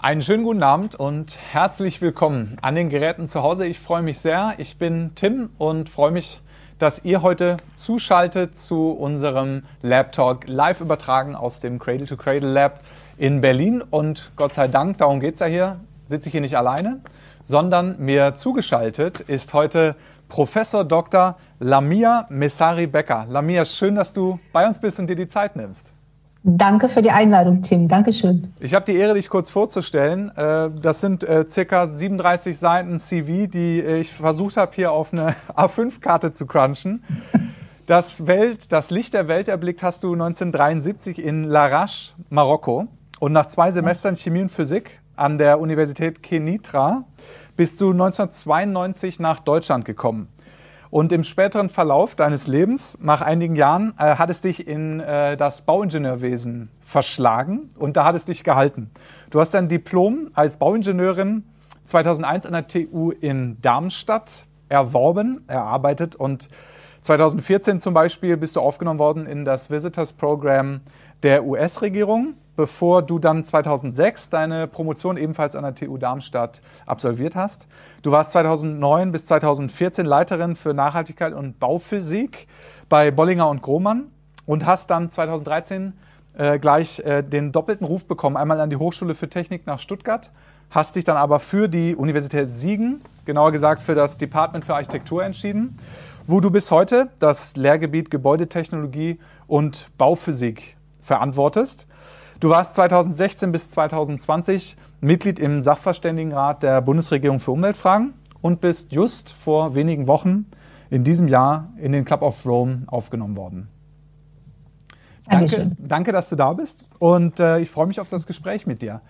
Einen schönen guten Abend und herzlich willkommen an den Geräten zu Hause. Ich freue mich sehr. Ich bin Tim und freue mich, dass ihr heute zuschaltet zu unserem Lab Talk live übertragen aus dem Cradle to Cradle Lab in Berlin. Und Gott sei Dank, darum geht es ja hier, sitze ich hier nicht alleine, sondern mir zugeschaltet ist heute Professor Dr. Lamia Messari Becker. Lamia, schön, dass du bei uns bist und dir die Zeit nimmst. Danke für die Einladung, Tim. Dankeschön. Ich habe die Ehre, dich kurz vorzustellen. Äh, das sind äh, circa 37 Seiten CV, die ich versucht habe, hier auf eine A5-Karte zu crunchen. Das, Welt, das Licht der Welt erblickt hast du 1973 in Larache, Marokko. Und nach zwei Semestern Chemie und Physik an der Universität Kenitra bist du 1992 nach Deutschland gekommen. Und im späteren Verlauf deines Lebens, nach einigen Jahren, äh, hat es dich in äh, das Bauingenieurwesen verschlagen und da hat es dich gehalten. Du hast dein Diplom als Bauingenieurin 2001 an der TU in Darmstadt erworben, erarbeitet und 2014 zum Beispiel bist du aufgenommen worden in das Visitors Program der US-Regierung bevor du dann 2006 deine Promotion ebenfalls an der TU Darmstadt absolviert hast. Du warst 2009 bis 2014 Leiterin für Nachhaltigkeit und Bauphysik bei Bollinger und Grohmann und hast dann 2013 äh, gleich äh, den doppelten Ruf bekommen, einmal an die Hochschule für Technik nach Stuttgart, hast dich dann aber für die Universität Siegen, genauer gesagt für das Department für Architektur entschieden, wo du bis heute das Lehrgebiet Gebäudetechnologie und Bauphysik verantwortest. Du warst 2016 bis 2020 Mitglied im Sachverständigenrat der Bundesregierung für Umweltfragen und bist just vor wenigen Wochen in diesem Jahr in den Club of Rome aufgenommen worden. Danke, danke, dass du da bist und äh, ich freue mich auf das Gespräch mit dir.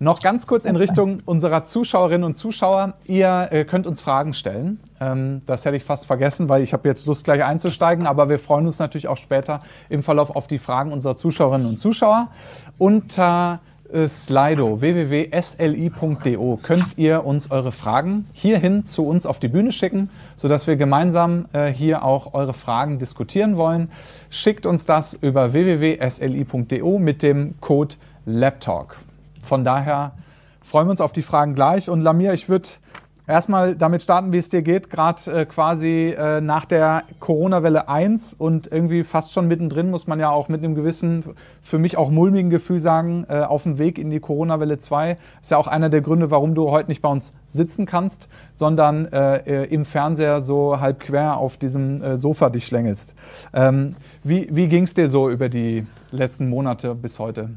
Noch ganz kurz in Richtung unserer Zuschauerinnen und Zuschauer. Ihr äh, könnt uns Fragen stellen. Ähm, das hätte ich fast vergessen, weil ich habe jetzt Lust, gleich einzusteigen. Aber wir freuen uns natürlich auch später im Verlauf auf die Fragen unserer Zuschauerinnen und Zuschauer. Unter äh, Slido www.sli.de könnt ihr uns eure Fragen hierhin zu uns auf die Bühne schicken, sodass wir gemeinsam äh, hier auch eure Fragen diskutieren wollen. Schickt uns das über www.sli.de mit dem Code LabTalk. Von daher freuen wir uns auf die Fragen gleich. Und Lamir, ich würde erstmal damit starten, wie es dir geht, gerade äh, quasi äh, nach der Corona-Welle 1 und irgendwie fast schon mittendrin, muss man ja auch mit einem gewissen, für mich auch mulmigen Gefühl sagen, äh, auf dem Weg in die Corona-Welle 2. Ist ja auch einer der Gründe, warum du heute nicht bei uns sitzen kannst, sondern äh, äh, im Fernseher so halb quer auf diesem äh, Sofa dich schlängelst. Ähm, wie wie ging es dir so über die letzten Monate bis heute?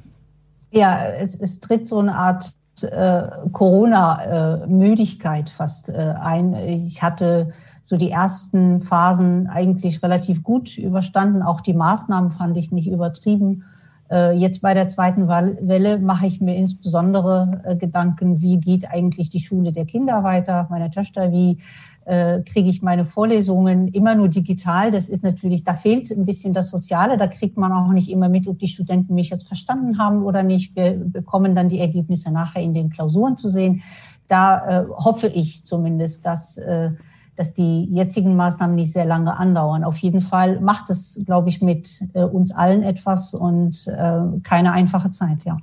Ja, es, es tritt so eine Art äh, Corona-Müdigkeit fast äh, ein. Ich hatte so die ersten Phasen eigentlich relativ gut überstanden. Auch die Maßnahmen fand ich nicht übertrieben. Äh, jetzt bei der zweiten Welle mache ich mir insbesondere äh, Gedanken, wie geht eigentlich die Schule der Kinder weiter, meine Töchter, wie äh, kriege ich meine Vorlesungen immer nur digital. Das ist natürlich, da fehlt ein bisschen das Soziale. Da kriegt man auch nicht immer mit, ob die Studenten mich jetzt verstanden haben oder nicht. Wir bekommen dann die Ergebnisse nachher in den Klausuren zu sehen. Da äh, hoffe ich zumindest, dass, äh, dass die jetzigen Maßnahmen nicht sehr lange andauern. Auf jeden Fall macht es, glaube ich, mit äh, uns allen etwas und äh, keine einfache Zeit, ja.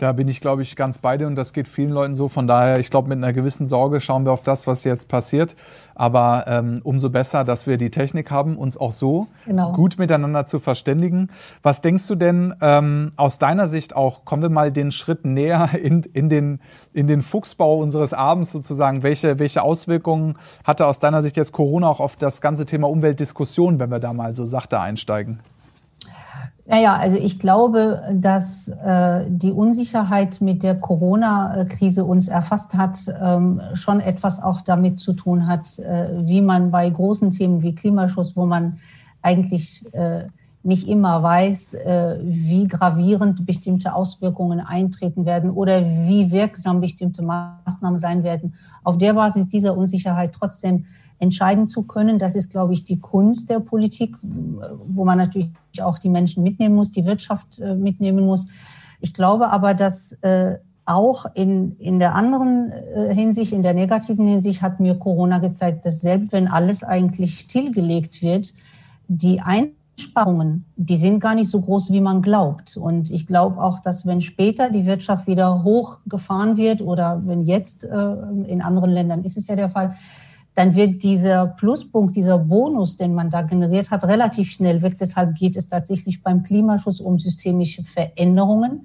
Da bin ich, glaube ich, ganz bei dir und das geht vielen Leuten so. Von daher, ich glaube, mit einer gewissen Sorge schauen wir auf das, was jetzt passiert. Aber ähm, umso besser, dass wir die Technik haben, uns auch so genau. gut miteinander zu verständigen. Was denkst du denn ähm, aus deiner Sicht auch, kommen wir mal den Schritt näher in, in, den, in den Fuchsbau unseres Abends sozusagen. Welche, welche Auswirkungen hatte aus deiner Sicht jetzt Corona auch auf das ganze Thema Umweltdiskussion, wenn wir da mal so sachte einsteigen? Naja, also ich glaube, dass äh, die Unsicherheit mit der Corona-Krise uns erfasst hat, ähm, schon etwas auch damit zu tun hat, äh, wie man bei großen Themen wie Klimaschutz, wo man eigentlich äh, nicht immer weiß, äh, wie gravierend bestimmte Auswirkungen eintreten werden oder wie wirksam bestimmte Maßnahmen sein werden, auf der Basis dieser Unsicherheit trotzdem entscheiden zu können. Das ist, glaube ich, die Kunst der Politik, wo man natürlich auch die Menschen mitnehmen muss, die Wirtschaft äh, mitnehmen muss. Ich glaube aber, dass äh, auch in, in der anderen äh, Hinsicht, in der negativen Hinsicht, hat mir Corona gezeigt, dass selbst wenn alles eigentlich stillgelegt wird, die Einsparungen die sind gar nicht so groß, wie man glaubt. Und ich glaube auch, dass wenn später die Wirtschaft wieder hochgefahren wird oder wenn jetzt in anderen Ländern ist es ja der Fall, dann wird dieser Pluspunkt, dieser Bonus, den man da generiert hat, relativ schnell weg. Deshalb geht es tatsächlich beim Klimaschutz um systemische Veränderungen.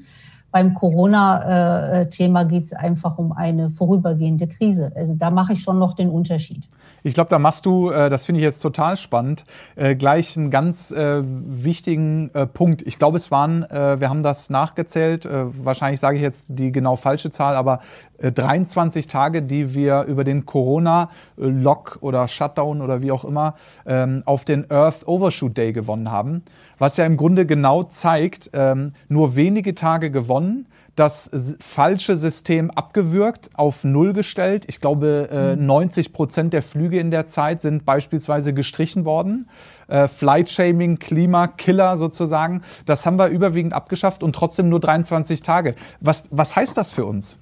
Beim Corona-Thema geht es einfach um eine vorübergehende Krise. Also da mache ich schon noch den Unterschied. Ich glaube, da machst du, äh, das finde ich jetzt total spannend, äh, gleich einen ganz äh, wichtigen Punkt. Ich glaube, es waren, wir haben das nachgezählt, wahrscheinlich sage ich jetzt die genau falsche Zahl, aber 23 Tage, die wir über den Corona-Lock oder Shutdown oder wie auch immer ähm, auf den Earth Overshoot Day gewonnen haben. Was ja im Grunde genau zeigt, ähm, nur wenige Tage gewonnen, das falsche System abgewürgt, auf Null gestellt. Ich glaube, 90 äh, Prozent der Flüge in der Zeit sind beispielsweise gestrichen worden. Äh, Flight-Shaming, Klimakiller sozusagen, das haben wir überwiegend abgeschafft und trotzdem nur 23 Tage. Was, was heißt das für uns?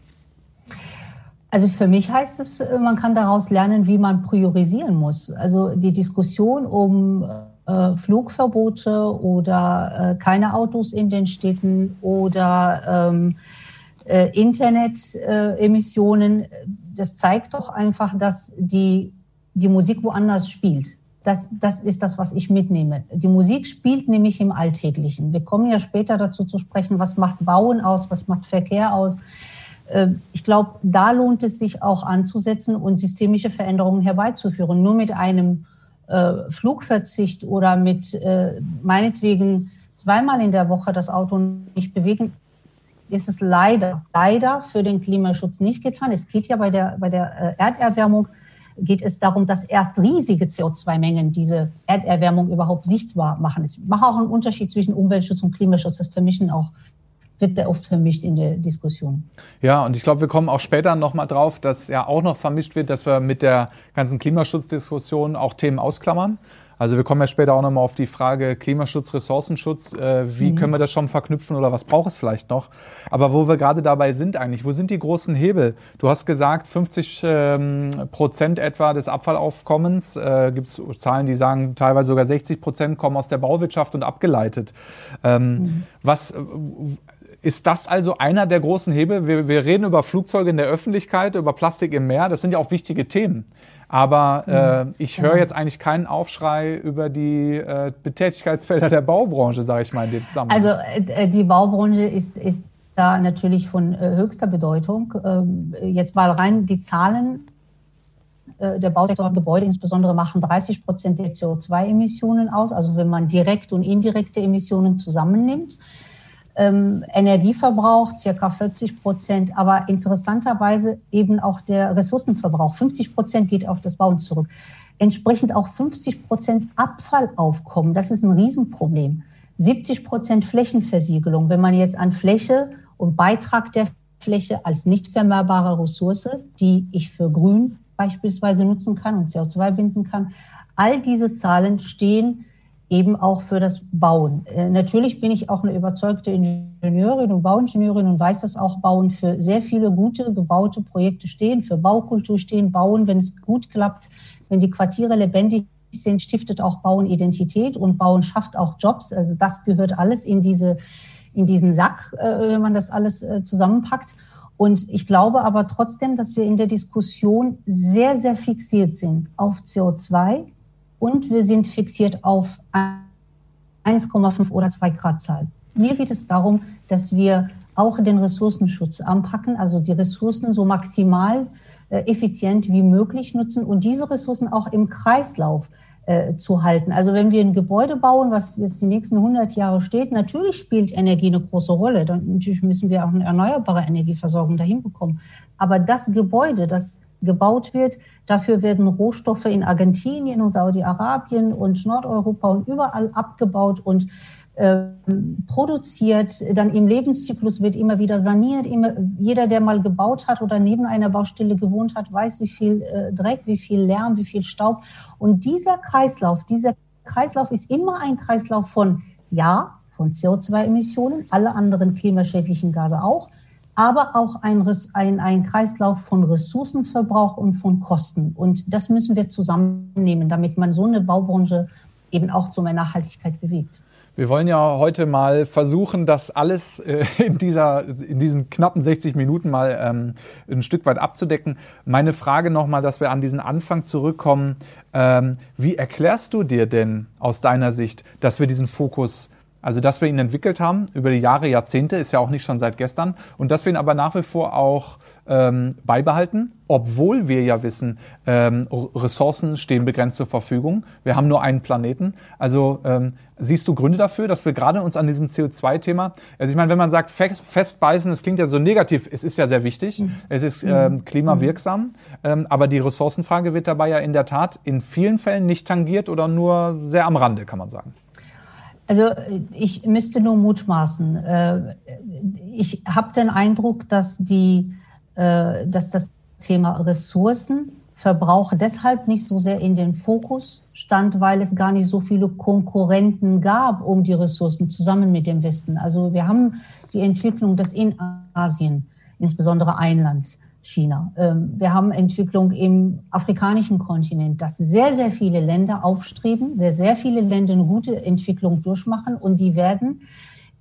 Also für mich heißt es, man kann daraus lernen, wie man priorisieren muss. Also die Diskussion um äh, Flugverbote oder äh, keine Autos in den Städten oder ähm, äh, Internetemissionen, das zeigt doch einfach, dass die, die Musik woanders spielt. Das, das ist das, was ich mitnehme. Die Musik spielt nämlich im Alltäglichen. Wir kommen ja später dazu zu sprechen, was macht Bauen aus, was macht Verkehr aus. Äh, ich glaube, da lohnt es sich auch anzusetzen und systemische Veränderungen herbeizuführen. Nur mit einem äh, Flugverzicht oder mit äh, meinetwegen zweimal in der Woche das Auto nicht bewegen, ist es leider, leider für den Klimaschutz nicht getan. Es geht ja bei der, bei der äh, Erderwärmung geht es darum, dass erst riesige CO2-Mengen diese Erderwärmung überhaupt sichtbar machen. Es macht auch einen Unterschied zwischen Umweltschutz und Klimaschutz. Das vermischen auch wird der oft vermischt in der Diskussion. Ja, und ich glaube, wir kommen auch später nochmal drauf, dass ja auch noch vermischt wird, dass wir mit der ganzen Klimaschutzdiskussion auch Themen ausklammern. Also wir kommen ja später auch nochmal auf die Frage Klimaschutz, Ressourcenschutz. Äh, wie mhm. können wir das schon verknüpfen oder was braucht es vielleicht noch? Aber wo wir gerade dabei sind eigentlich, wo sind die großen Hebel? Du hast gesagt, 50 ähm, Prozent etwa des Abfallaufkommens, äh, gibt es Zahlen, die sagen, teilweise sogar 60 Prozent kommen aus der Bauwirtschaft und abgeleitet. Ähm, mhm. Was ist das also einer der großen Hebel? Wir, wir, reden über Flugzeuge in der Öffentlichkeit, über Plastik im Meer. Das sind ja auch wichtige Themen. Aber äh, mhm. ich höre jetzt eigentlich keinen Aufschrei über die äh, Betätigkeitsfelder der Baubranche, sage ich mal in dem Zusammenhang. Also äh, die Baubranche ist, ist da natürlich von äh, höchster Bedeutung. Ähm, jetzt mal rein die Zahlen. Äh, der Bausektor und Gebäude insbesondere machen 30 Prozent der CO2-Emissionen aus, also wenn man direkte und indirekte Emissionen zusammennimmt ähm, Energieverbrauch circa 40 Prozent, aber interessanterweise eben auch der Ressourcenverbrauch. 50 Prozent geht auf das Bauen zurück. Entsprechend auch 50 Prozent Abfallaufkommen. Das ist ein Riesenproblem. 70 Prozent Flächenversiegelung. Wenn man jetzt an Fläche und Beitrag der Fläche als nicht vermehrbare Ressource, die ich für Grün beispielsweise nutzen kann und CO2 binden kann, all diese Zahlen stehen eben auch für das Bauen. Äh, natürlich bin ich auch eine überzeugte Ingenieurin und Bauingenieurin und weiß, dass auch Bauen für sehr viele gute gebaute Projekte stehen, für Baukultur stehen. Bauen, wenn es gut klappt, wenn die Quartiere lebendig sind, stiftet auch Bauen Identität und Bauen schafft auch Jobs. Also das gehört alles in diese in diesen Sack, äh, wenn man das alles äh, zusammenpackt. Und ich glaube aber trotzdem, dass wir in der Diskussion sehr, sehr fixiert sind auf CO2, und wir sind fixiert auf 1,5 oder 2 Grad Zahl. Mir geht es darum, dass wir auch den Ressourcenschutz anpacken, also die Ressourcen so maximal äh, effizient wie möglich nutzen und diese Ressourcen auch im Kreislauf äh, zu halten. Also wenn wir ein Gebäude bauen, was jetzt die nächsten 100 Jahre steht, natürlich spielt Energie eine große Rolle. Dann natürlich müssen wir auch eine erneuerbare Energieversorgung dahin bekommen. Aber das Gebäude, das gebaut wird. Dafür werden Rohstoffe in Argentinien und Saudi-Arabien und Nordeuropa und überall abgebaut und äh, produziert. Dann im Lebenszyklus wird immer wieder saniert. Immer, jeder, der mal gebaut hat oder neben einer Baustelle gewohnt hat, weiß, wie viel äh, Dreck, wie viel Lärm, wie viel Staub. Und dieser Kreislauf, dieser Kreislauf ist immer ein Kreislauf von, ja, von CO2-Emissionen, alle anderen klimaschädlichen Gase auch, aber auch ein, ein, ein Kreislauf von Ressourcenverbrauch und von Kosten. Und das müssen wir zusammennehmen, damit man so eine Baubranche eben auch zu mehr Nachhaltigkeit bewegt. Wir wollen ja heute mal versuchen, das alles äh, in, dieser, in diesen knappen 60 Minuten mal ähm, ein Stück weit abzudecken. Meine Frage nochmal, dass wir an diesen Anfang zurückkommen. Ähm, wie erklärst du dir denn aus deiner Sicht, dass wir diesen Fokus also, dass wir ihn entwickelt haben über die Jahre, Jahrzehnte, ist ja auch nicht schon seit gestern. Und dass wir ihn aber nach wie vor auch ähm, beibehalten, obwohl wir ja wissen, ähm, Ressourcen stehen begrenzt zur Verfügung. Wir haben nur einen Planeten. Also ähm, siehst du Gründe dafür, dass wir gerade uns an diesem CO2-Thema, also ich meine, wenn man sagt fest, festbeißen, das klingt ja so negativ, es ist ja sehr wichtig, mhm. es ist ähm, mhm. klimawirksam, ähm, aber die Ressourcenfrage wird dabei ja in der Tat in vielen Fällen nicht tangiert oder nur sehr am Rande, kann man sagen. Also ich müsste nur mutmaßen. Äh, ich habe den Eindruck, dass, die, äh, dass das Thema Ressourcenverbrauch deshalb nicht so sehr in den Fokus stand, weil es gar nicht so viele Konkurrenten gab um die Ressourcen zusammen mit dem Westen. Also wir haben die Entwicklung, dass in Asien, insbesondere ein Land, China. Ähm, wir haben Entwicklung im afrikanischen Kontinent, dass sehr, sehr viele Länder aufstreben, sehr, sehr viele Länder eine gute Entwicklung durchmachen und die werden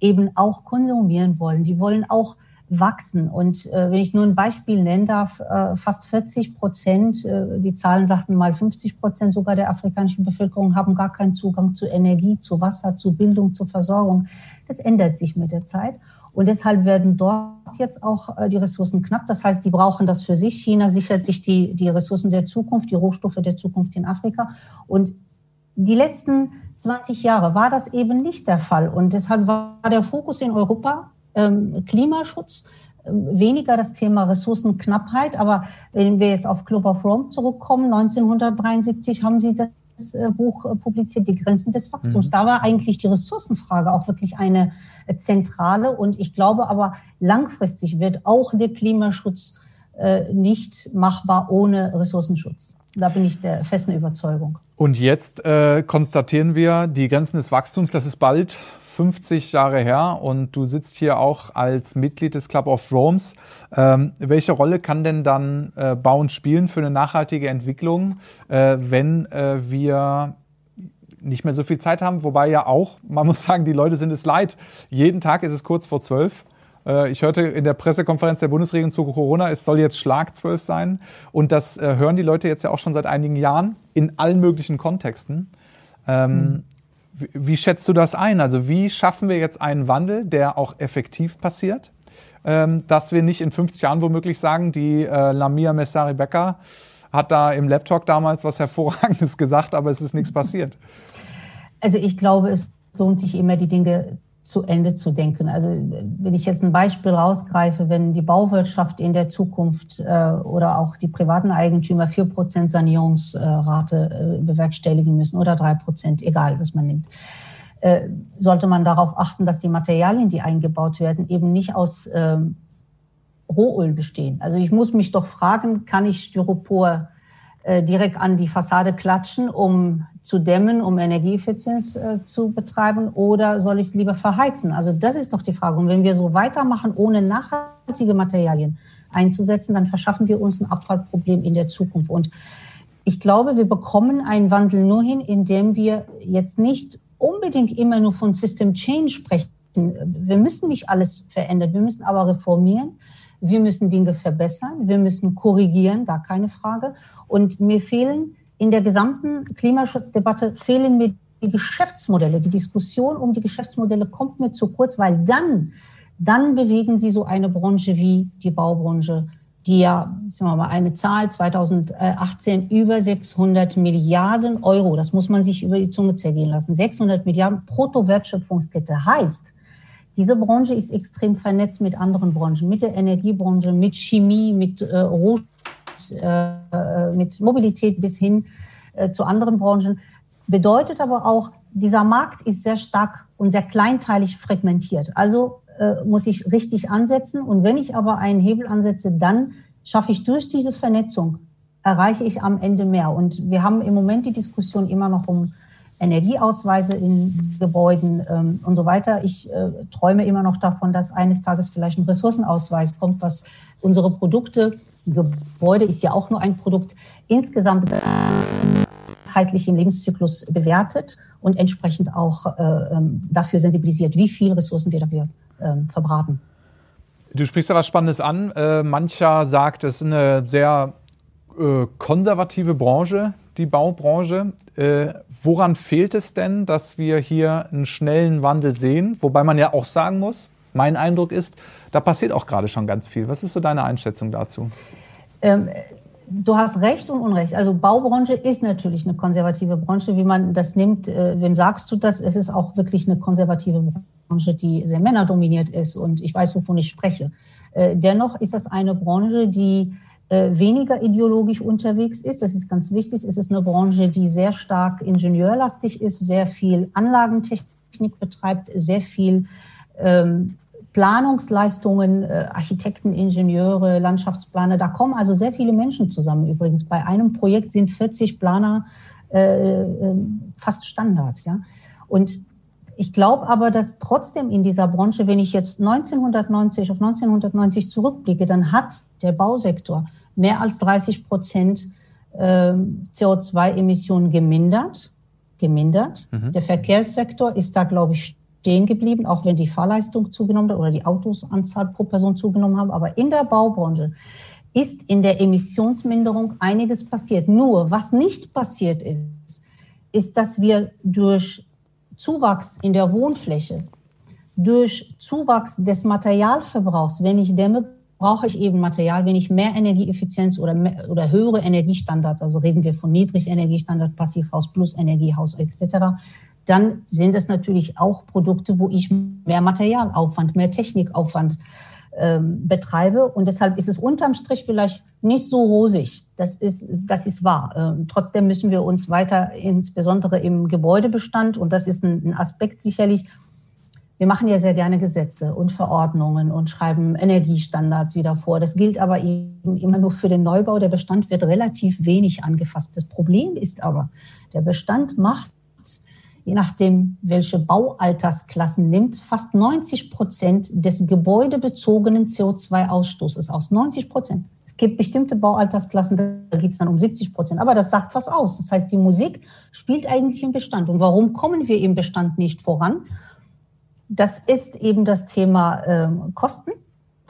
eben auch konsumieren wollen. Die wollen auch wachsen. Und äh, wenn ich nur ein Beispiel nennen darf, äh, fast 40 Prozent, äh, die Zahlen sagten mal 50 Prozent sogar der afrikanischen Bevölkerung haben gar keinen Zugang zu Energie, zu Wasser, zu Bildung, zu Versorgung. Das ändert sich mit der Zeit. Und deshalb werden dort jetzt auch äh, die Ressourcen knapp. Das heißt, die brauchen das für sich. China sichert sich die, die Ressourcen der Zukunft, die Rohstoffe der Zukunft in Afrika. Und die letzten 20 Jahre war das eben nicht der Fall. Und deshalb war der Fokus in Europa ähm, Klimaschutz, ähm, weniger das Thema Ressourcenknappheit. Aber wenn wir jetzt auf Club of Rome zurückkommen, 1973 haben sie das äh, Buch äh, publiziert, Die Grenzen des Wachstums. Mhm. Da war eigentlich die Ressourcenfrage auch wirklich eine äh, zentrale. Und ich glaube aber, langfristig wird auch der Klimaschutz nicht machbar ohne Ressourcenschutz. Da bin ich der festen Überzeugung. Und jetzt äh, konstatieren wir, die Grenzen des Wachstums, das ist bald 50 Jahre her und du sitzt hier auch als Mitglied des Club of Rome's. Ähm, welche Rolle kann denn dann äh, Bauen spielen für eine nachhaltige Entwicklung, äh, wenn äh, wir nicht mehr so viel Zeit haben? Wobei ja auch, man muss sagen, die Leute sind es leid. Jeden Tag ist es kurz vor zwölf. Äh, ich hörte in der Pressekonferenz der Bundesregierung zu Corona, es soll jetzt Schlag 12 sein. Und das äh, hören die Leute jetzt ja auch schon seit einigen Jahren in allen möglichen Kontexten. Ähm. Wie schätzt du das ein? Also wie schaffen wir jetzt einen Wandel, der auch effektiv passiert? Ähm, dass wir nicht in 50 Jahren womöglich sagen, die äh, Lamia Messari Becker hat da im Laptop damals was Hervorragendes gesagt, aber es ist nichts passiert. Also ich glaube, es lohnt sich immer, die Dinge zu Ende zu denken. Also wenn ich jetzt ein Beispiel rausgreife, wenn die Bauwirtschaft in der Zukunft äh, oder auch die privaten Eigentümer vier Prozent Sanierungsrate äh, bewerkstelligen müssen oder drei Prozent, egal was man nimmt, äh, sollte man darauf achten, dass die Materialien, die eingebaut werden, eben nicht aus ähm, Rohöl bestehen. Also ich muss mich doch fragen, kann ich Styropor äh, direkt an die Fassade klatschen, um zu dämmen, um Energieeffizienz äh, zu betreiben, oder soll ich es lieber verheizen? Also das ist doch die Frage. Und wenn wir so weitermachen, ohne nachhaltige Materialien einzusetzen, dann verschaffen wir uns ein Abfallproblem in der Zukunft. Und ich glaube, wir bekommen einen Wandel nur hin, indem wir jetzt nicht unbedingt immer nur von System Change sprechen. Wir müssen nicht alles verändern, wir müssen aber reformieren. Wir müssen Dinge verbessern, wir müssen korrigieren, gar keine Frage. Und mir fehlen in der gesamten Klimaschutzdebatte fehlen mir die Geschäftsmodelle. Die Diskussion um die Geschäftsmodelle kommt mir zu kurz, weil dann, dann bewegen sie so eine Branche wie die Baubranche, die ja, sagen wir mal, eine Zahl 2018 über 600 Milliarden Euro, das muss man sich über die Zunge zergehen lassen, 600 Milliarden Bruttowertschöpfungskette heißt, diese Branche ist extrem vernetzt mit anderen Branchen, mit der Energiebranche, mit Chemie, mit äh, Rohstoffen äh, mit Mobilität bis hin äh, zu anderen Branchen. Bedeutet aber auch, dieser Markt ist sehr stark und sehr kleinteilig fragmentiert. Also äh, muss ich richtig ansetzen. Und wenn ich aber einen Hebel ansetze, dann schaffe ich durch diese Vernetzung, erreiche ich am Ende mehr. Und wir haben im Moment die Diskussion immer noch um Energieausweise in Gebäuden ähm, und so weiter. Ich äh, träume immer noch davon, dass eines Tages vielleicht ein Ressourcenausweis kommt, was unsere Produkte Gebäude ist ja auch nur ein Produkt, insgesamt heitlich im Lebenszyklus bewertet und entsprechend auch äh, ähm, dafür sensibilisiert, wie viel Ressourcen wir dafür äh, verbraten. Du sprichst da was Spannendes an. Äh, mancher sagt, es ist eine sehr äh, konservative Branche, die Baubranche. Äh, woran fehlt es denn, dass wir hier einen schnellen Wandel sehen? Wobei man ja auch sagen muss, mein Eindruck ist, da passiert auch gerade schon ganz viel. Was ist so deine Einschätzung dazu? Ähm, du hast Recht und Unrecht. Also Baubranche ist natürlich eine konservative Branche, wie man das nimmt. Äh, wem sagst du das? Es ist auch wirklich eine konservative Branche, die sehr männerdominiert ist und ich weiß, wovon ich spreche. Äh, dennoch ist das eine Branche, die äh, weniger ideologisch unterwegs ist. Das ist ganz wichtig. Es ist eine Branche, die sehr stark ingenieurlastig ist, sehr viel Anlagentechnik betreibt, sehr viel ähm, Planungsleistungen, äh, Architekten, Ingenieure, Landschaftsplaner. Da kommen also sehr viele Menschen zusammen. Übrigens bei einem Projekt sind 40 Planer äh, äh, fast Standard. Ja, und ich glaube aber, dass trotzdem in dieser Branche, wenn ich jetzt 1990 auf 1990 zurückblicke, dann hat der Bausektor mehr als 30 Prozent ähm, CO2-Emissionen gemindert. gemindert. Mhm. Der Verkehrssektor ist da, glaube ich, stehen geblieben, auch wenn die Fahrleistung zugenommen hat oder die Autosanzahl pro Person zugenommen haben. Aber in der Baubranche ist in der Emissionsminderung einiges passiert. Nur, was nicht passiert ist, ist, dass wir durch Zuwachs in der Wohnfläche, durch Zuwachs des Materialverbrauchs, wenn ich dämme, brauche ich eben Material, wenn ich mehr Energieeffizienz oder, mehr, oder höhere Energiestandards, also reden wir von Niedrigenergiestandard, Passivhaus, Plus Energiehaus etc., dann sind es natürlich auch Produkte, wo ich mehr Materialaufwand, mehr Technikaufwand ähm, betreibe. Und deshalb ist es unterm Strich vielleicht nicht so rosig. Das ist, das ist wahr. Ähm, trotzdem müssen wir uns weiter, insbesondere im Gebäudebestand, und das ist ein, ein Aspekt sicherlich, wir machen ja sehr gerne Gesetze und Verordnungen und schreiben Energiestandards wieder vor. Das gilt aber eben immer nur für den Neubau. Der Bestand wird relativ wenig angefasst. Das Problem ist aber, der Bestand macht, je nachdem, welche Baualtersklassen nimmt, fast 90 Prozent des gebäudebezogenen CO2-Ausstoßes aus. 90 Prozent. Es gibt bestimmte Baualtersklassen, da geht es dann um 70 Prozent. Aber das sagt was aus. Das heißt, die Musik spielt eigentlich im Bestand. Und warum kommen wir im Bestand nicht voran? Das ist eben das Thema ähm, Kosten,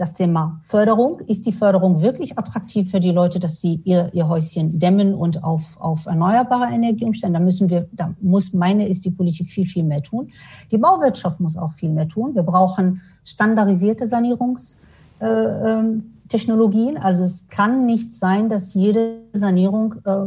das Thema Förderung. Ist die Förderung wirklich attraktiv für die Leute, dass sie ihr, ihr Häuschen dämmen und auf, auf erneuerbare Energie umstellen? Da müssen wir, da muss, meine, ist die Politik viel, viel mehr tun. Die Bauwirtschaft muss auch viel mehr tun. Wir brauchen standardisierte Sanierungstechnologien. Äh, ähm, also es kann nicht sein, dass jede Sanierung äh,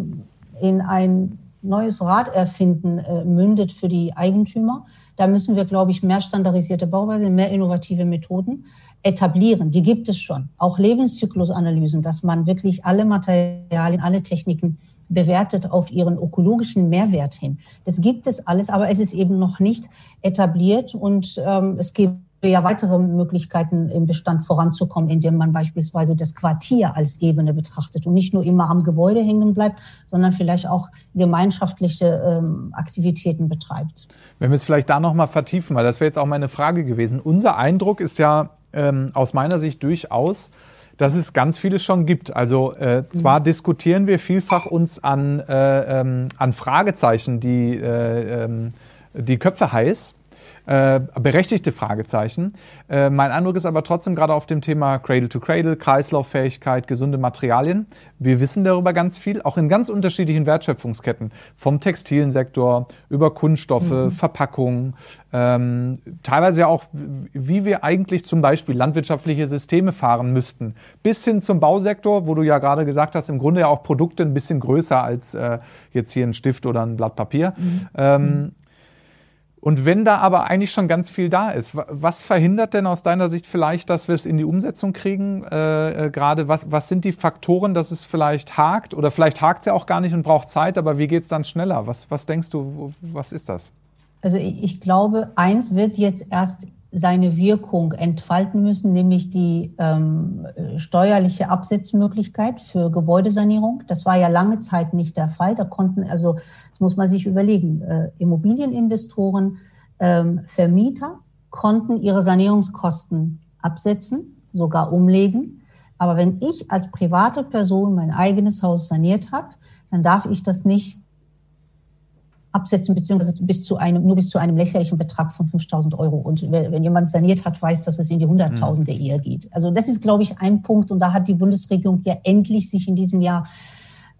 in ein neues Rad erfinden äh, mündet für die Eigentümer. Da müssen wir, glaube ich, mehr standardisierte Bauweise, mehr innovative Methoden etablieren. Die gibt es schon. Auch Lebenszyklusanalysen, dass man wirklich alle Materialien, alle Techniken bewertet auf ihren ökologischen Mehrwert hin. Das gibt es alles, aber es ist eben noch nicht etabliert und ähm, es gibt ja weitere Möglichkeiten im Bestand voranzukommen, indem man beispielsweise das Quartier als Ebene betrachtet und nicht nur immer am Gebäude hängen bleibt, sondern vielleicht auch gemeinschaftliche ähm, Aktivitäten betreibt. Wenn wir es vielleicht da nochmal vertiefen, weil das wäre jetzt auch meine Frage gewesen. Unser Eindruck ist ja ähm, aus meiner Sicht durchaus, dass es ganz vieles schon gibt. Also äh, zwar mhm. diskutieren wir vielfach uns an, äh, ähm, an Fragezeichen, die, äh, ähm, die Köpfe heiß äh, berechtigte Fragezeichen. Äh, mein Eindruck ist aber trotzdem gerade auf dem Thema Cradle to Cradle, Kreislauffähigkeit, gesunde Materialien. Wir wissen darüber ganz viel, auch in ganz unterschiedlichen Wertschöpfungsketten, vom textilen Sektor über Kunststoffe, mhm. Verpackungen, ähm, teilweise ja auch, wie wir eigentlich zum Beispiel landwirtschaftliche Systeme fahren müssten, bis hin zum Bausektor, wo du ja gerade gesagt hast, im Grunde ja auch Produkte ein bisschen größer als äh, jetzt hier ein Stift oder ein Blatt Papier. Mhm. Ähm, und wenn da aber eigentlich schon ganz viel da ist, was verhindert denn aus deiner Sicht vielleicht, dass wir es in die Umsetzung kriegen? Äh, äh, Gerade was, was sind die Faktoren, dass es vielleicht hakt? Oder vielleicht hakt es ja auch gar nicht und braucht Zeit, aber wie geht es dann schneller? Was, was denkst du, was ist das? Also ich glaube, eins wird jetzt erst seine Wirkung entfalten müssen, nämlich die ähm, steuerliche Absetzmöglichkeit für Gebäudesanierung. Das war ja lange Zeit nicht der Fall. Da konnten, also das muss man sich überlegen, äh, Immobilieninvestoren, ähm, Vermieter konnten ihre Sanierungskosten absetzen, sogar umlegen. Aber wenn ich als private Person mein eigenes Haus saniert habe, dann darf ich das nicht absetzen, beziehungsweise bis zu einem, nur bis zu einem lächerlichen Betrag von 5000 Euro. Und wenn jemand saniert hat, weiß, dass es in die Hunderttausende mhm. eher geht. Also das ist, glaube ich, ein Punkt. Und da hat die Bundesregierung ja endlich sich in diesem Jahr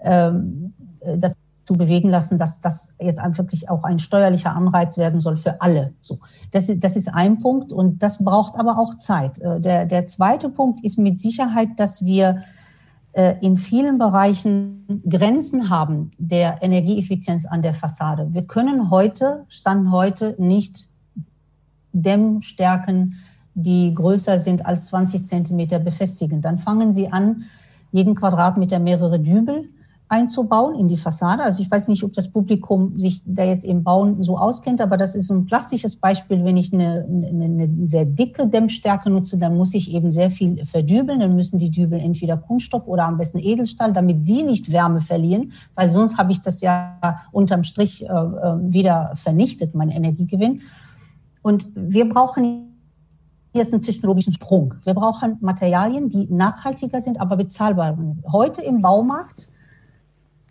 ähm, äh, dazu bewegen lassen, dass das jetzt wirklich auch ein steuerlicher Anreiz werden soll für alle. So, das ist, das ist ein Punkt und das braucht aber auch Zeit. Äh, der, der zweite Punkt ist mit Sicherheit, dass wir in vielen Bereichen Grenzen haben der Energieeffizienz an der Fassade. Wir können heute, Stand heute, nicht Dämmstärken, die größer sind als 20 Zentimeter befestigen. Dann fangen Sie an, jeden Quadratmeter mehrere Dübel einzubauen in die Fassade. Also ich weiß nicht, ob das Publikum sich da jetzt im Bauen so auskennt, aber das ist so ein plastisches Beispiel. Wenn ich eine, eine, eine sehr dicke Dämmstärke nutze, dann muss ich eben sehr viel verdübeln. Dann müssen die Dübel entweder Kunststoff oder am besten Edelstahl, damit die nicht Wärme verlieren, weil sonst habe ich das ja unterm Strich äh, äh wieder vernichtet, mein Energiegewinn. Und wir brauchen jetzt einen technologischen Sprung. Wir brauchen Materialien, die nachhaltiger sind, aber bezahlbar sind. Heute im Baumarkt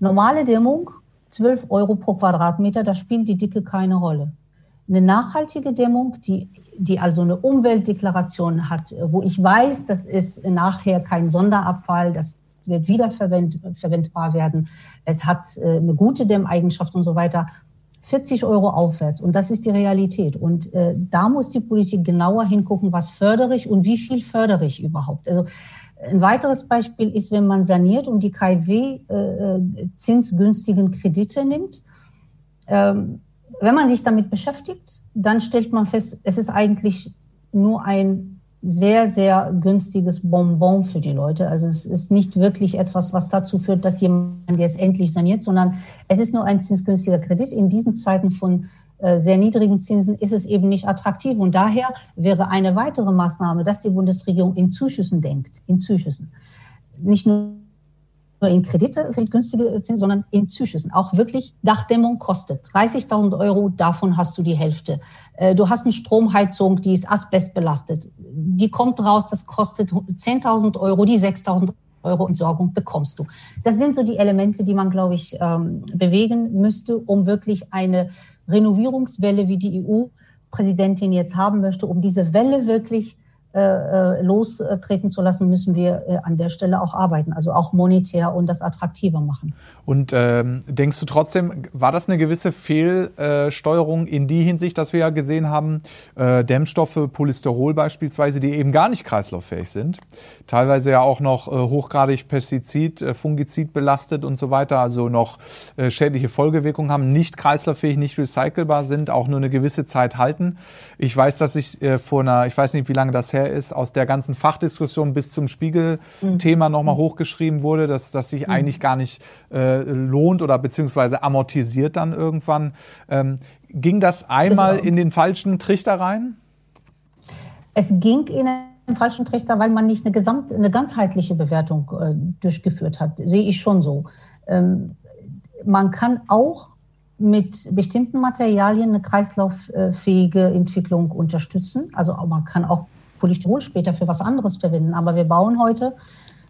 Normale Dämmung, 12 Euro pro Quadratmeter, da spielt die Dicke keine Rolle. Eine nachhaltige Dämmung, die, die also eine Umweltdeklaration hat, wo ich weiß, das ist nachher kein Sonderabfall, das wird wiederverwendbar werden, es hat äh, eine gute Dämmeigenschaft und so weiter. 40 Euro aufwärts. Und das ist die Realität. Und äh, da muss die Politik genauer hingucken, was fördere ich und wie viel fördere ich überhaupt. Also ein weiteres Beispiel ist, wenn man saniert und die KfW äh, zinsgünstigen Kredite nimmt. Ähm, wenn man sich damit beschäftigt, dann stellt man fest, es ist eigentlich nur ein sehr, sehr günstiges Bonbon für die Leute. Also es ist nicht wirklich etwas, was dazu führt, dass jemand jetzt endlich saniert, sondern es ist nur ein zinsgünstiger Kredit. In diesen Zeiten von äh, sehr niedrigen Zinsen ist es eben nicht attraktiv. Und daher wäre eine weitere Maßnahme, dass die Bundesregierung in Zuschüssen denkt, in Zuschüssen. Nicht nur in Kredite, günstige Zinsen, sondern in Zuschüssen. Auch wirklich Dachdämmung kostet 30.000 Euro, davon hast du die Hälfte. Äh, du hast eine Stromheizung, die ist asbestbelastet. Die kommt raus, das kostet 10.000 Euro, die 6.000 Euro Entsorgung bekommst du. Das sind so die Elemente, die man, glaube ich, ähm, bewegen müsste, um wirklich eine Renovierungswelle, wie die EU-Präsidentin jetzt haben möchte, um diese Welle wirklich äh, lostreten zu lassen, müssen wir äh, an der Stelle auch arbeiten, also auch monetär und das attraktiver machen. Und ähm, denkst du trotzdem, war das eine gewisse Fehlsteuerung in die Hinsicht, dass wir ja gesehen haben, äh, Dämmstoffe, Polysterol beispielsweise, die eben gar nicht kreislauffähig sind, teilweise ja auch noch äh, hochgradig Pestizid, äh, Fungizid belastet und so weiter, also noch äh, schädliche Folgewirkungen haben, nicht kreislauffähig, nicht recycelbar sind, auch nur eine gewisse Zeit halten. Ich weiß, dass ich äh, vor einer, ich weiß nicht, wie lange das her ist, aus der ganzen Fachdiskussion bis zum Spiegel-Thema mhm. nochmal hochgeschrieben wurde, dass das sich mhm. eigentlich gar nicht äh, lohnt oder beziehungsweise amortisiert dann irgendwann. Ähm, ging das einmal in den falschen Trichter rein? Es ging in den falschen Trichter, weil man nicht eine, gesamt, eine ganzheitliche Bewertung äh, durchgeführt hat. Sehe ich schon so. Ähm, man kann auch mit bestimmten Materialien eine kreislauffähige Entwicklung unterstützen. Also man kann auch Polystyrol später für was anderes verwenden. Aber wir bauen heute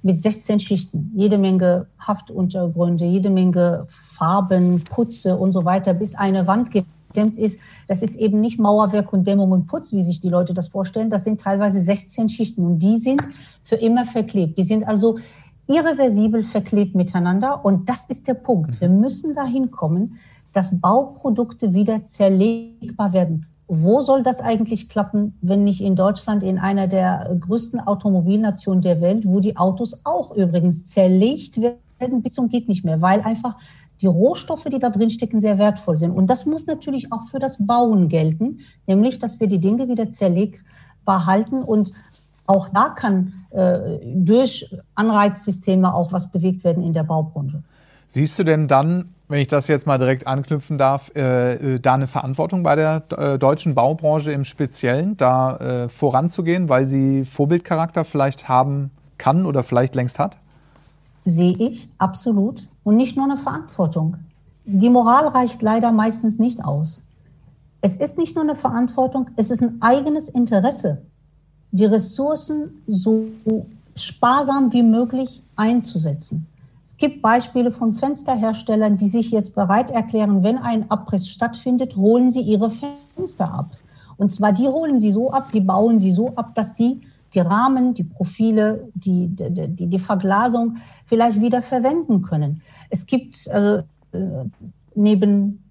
mit 16 Schichten, jede Menge Haftuntergründe, jede Menge Farben, Putze und so weiter, bis eine Wand gedämmt ist. Das ist eben nicht Mauerwerk und Dämmung und Putz, wie sich die Leute das vorstellen. Das sind teilweise 16 Schichten und die sind für immer verklebt. Die sind also irreversibel verklebt miteinander und das ist der Punkt. Wir müssen dahin kommen, dass Bauprodukte wieder zerlegbar werden wo soll das eigentlich klappen, wenn nicht in Deutschland, in einer der größten Automobilnationen der Welt, wo die Autos auch übrigens zerlegt werden bis zum geht nicht mehr, weil einfach die Rohstoffe, die da drin stecken, sehr wertvoll sind. Und das muss natürlich auch für das Bauen gelten, nämlich, dass wir die Dinge wieder zerlegbar halten und auch da kann äh, durch Anreizsysteme auch was bewegt werden in der Baubranche. Siehst du denn dann wenn ich das jetzt mal direkt anknüpfen darf, äh, äh, da eine Verantwortung bei der äh, deutschen Baubranche im Speziellen, da äh, voranzugehen, weil sie Vorbildcharakter vielleicht haben kann oder vielleicht längst hat? Sehe ich, absolut. Und nicht nur eine Verantwortung. Die Moral reicht leider meistens nicht aus. Es ist nicht nur eine Verantwortung, es ist ein eigenes Interesse, die Ressourcen so sparsam wie möglich einzusetzen. Es gibt Beispiele von Fensterherstellern, die sich jetzt bereit erklären, wenn ein Abriss stattfindet, holen sie ihre Fenster ab. Und zwar die holen sie so ab, die bauen sie so ab, dass die die Rahmen, die Profile, die, die, die Verglasung vielleicht wieder verwenden können. Es gibt also äh, neben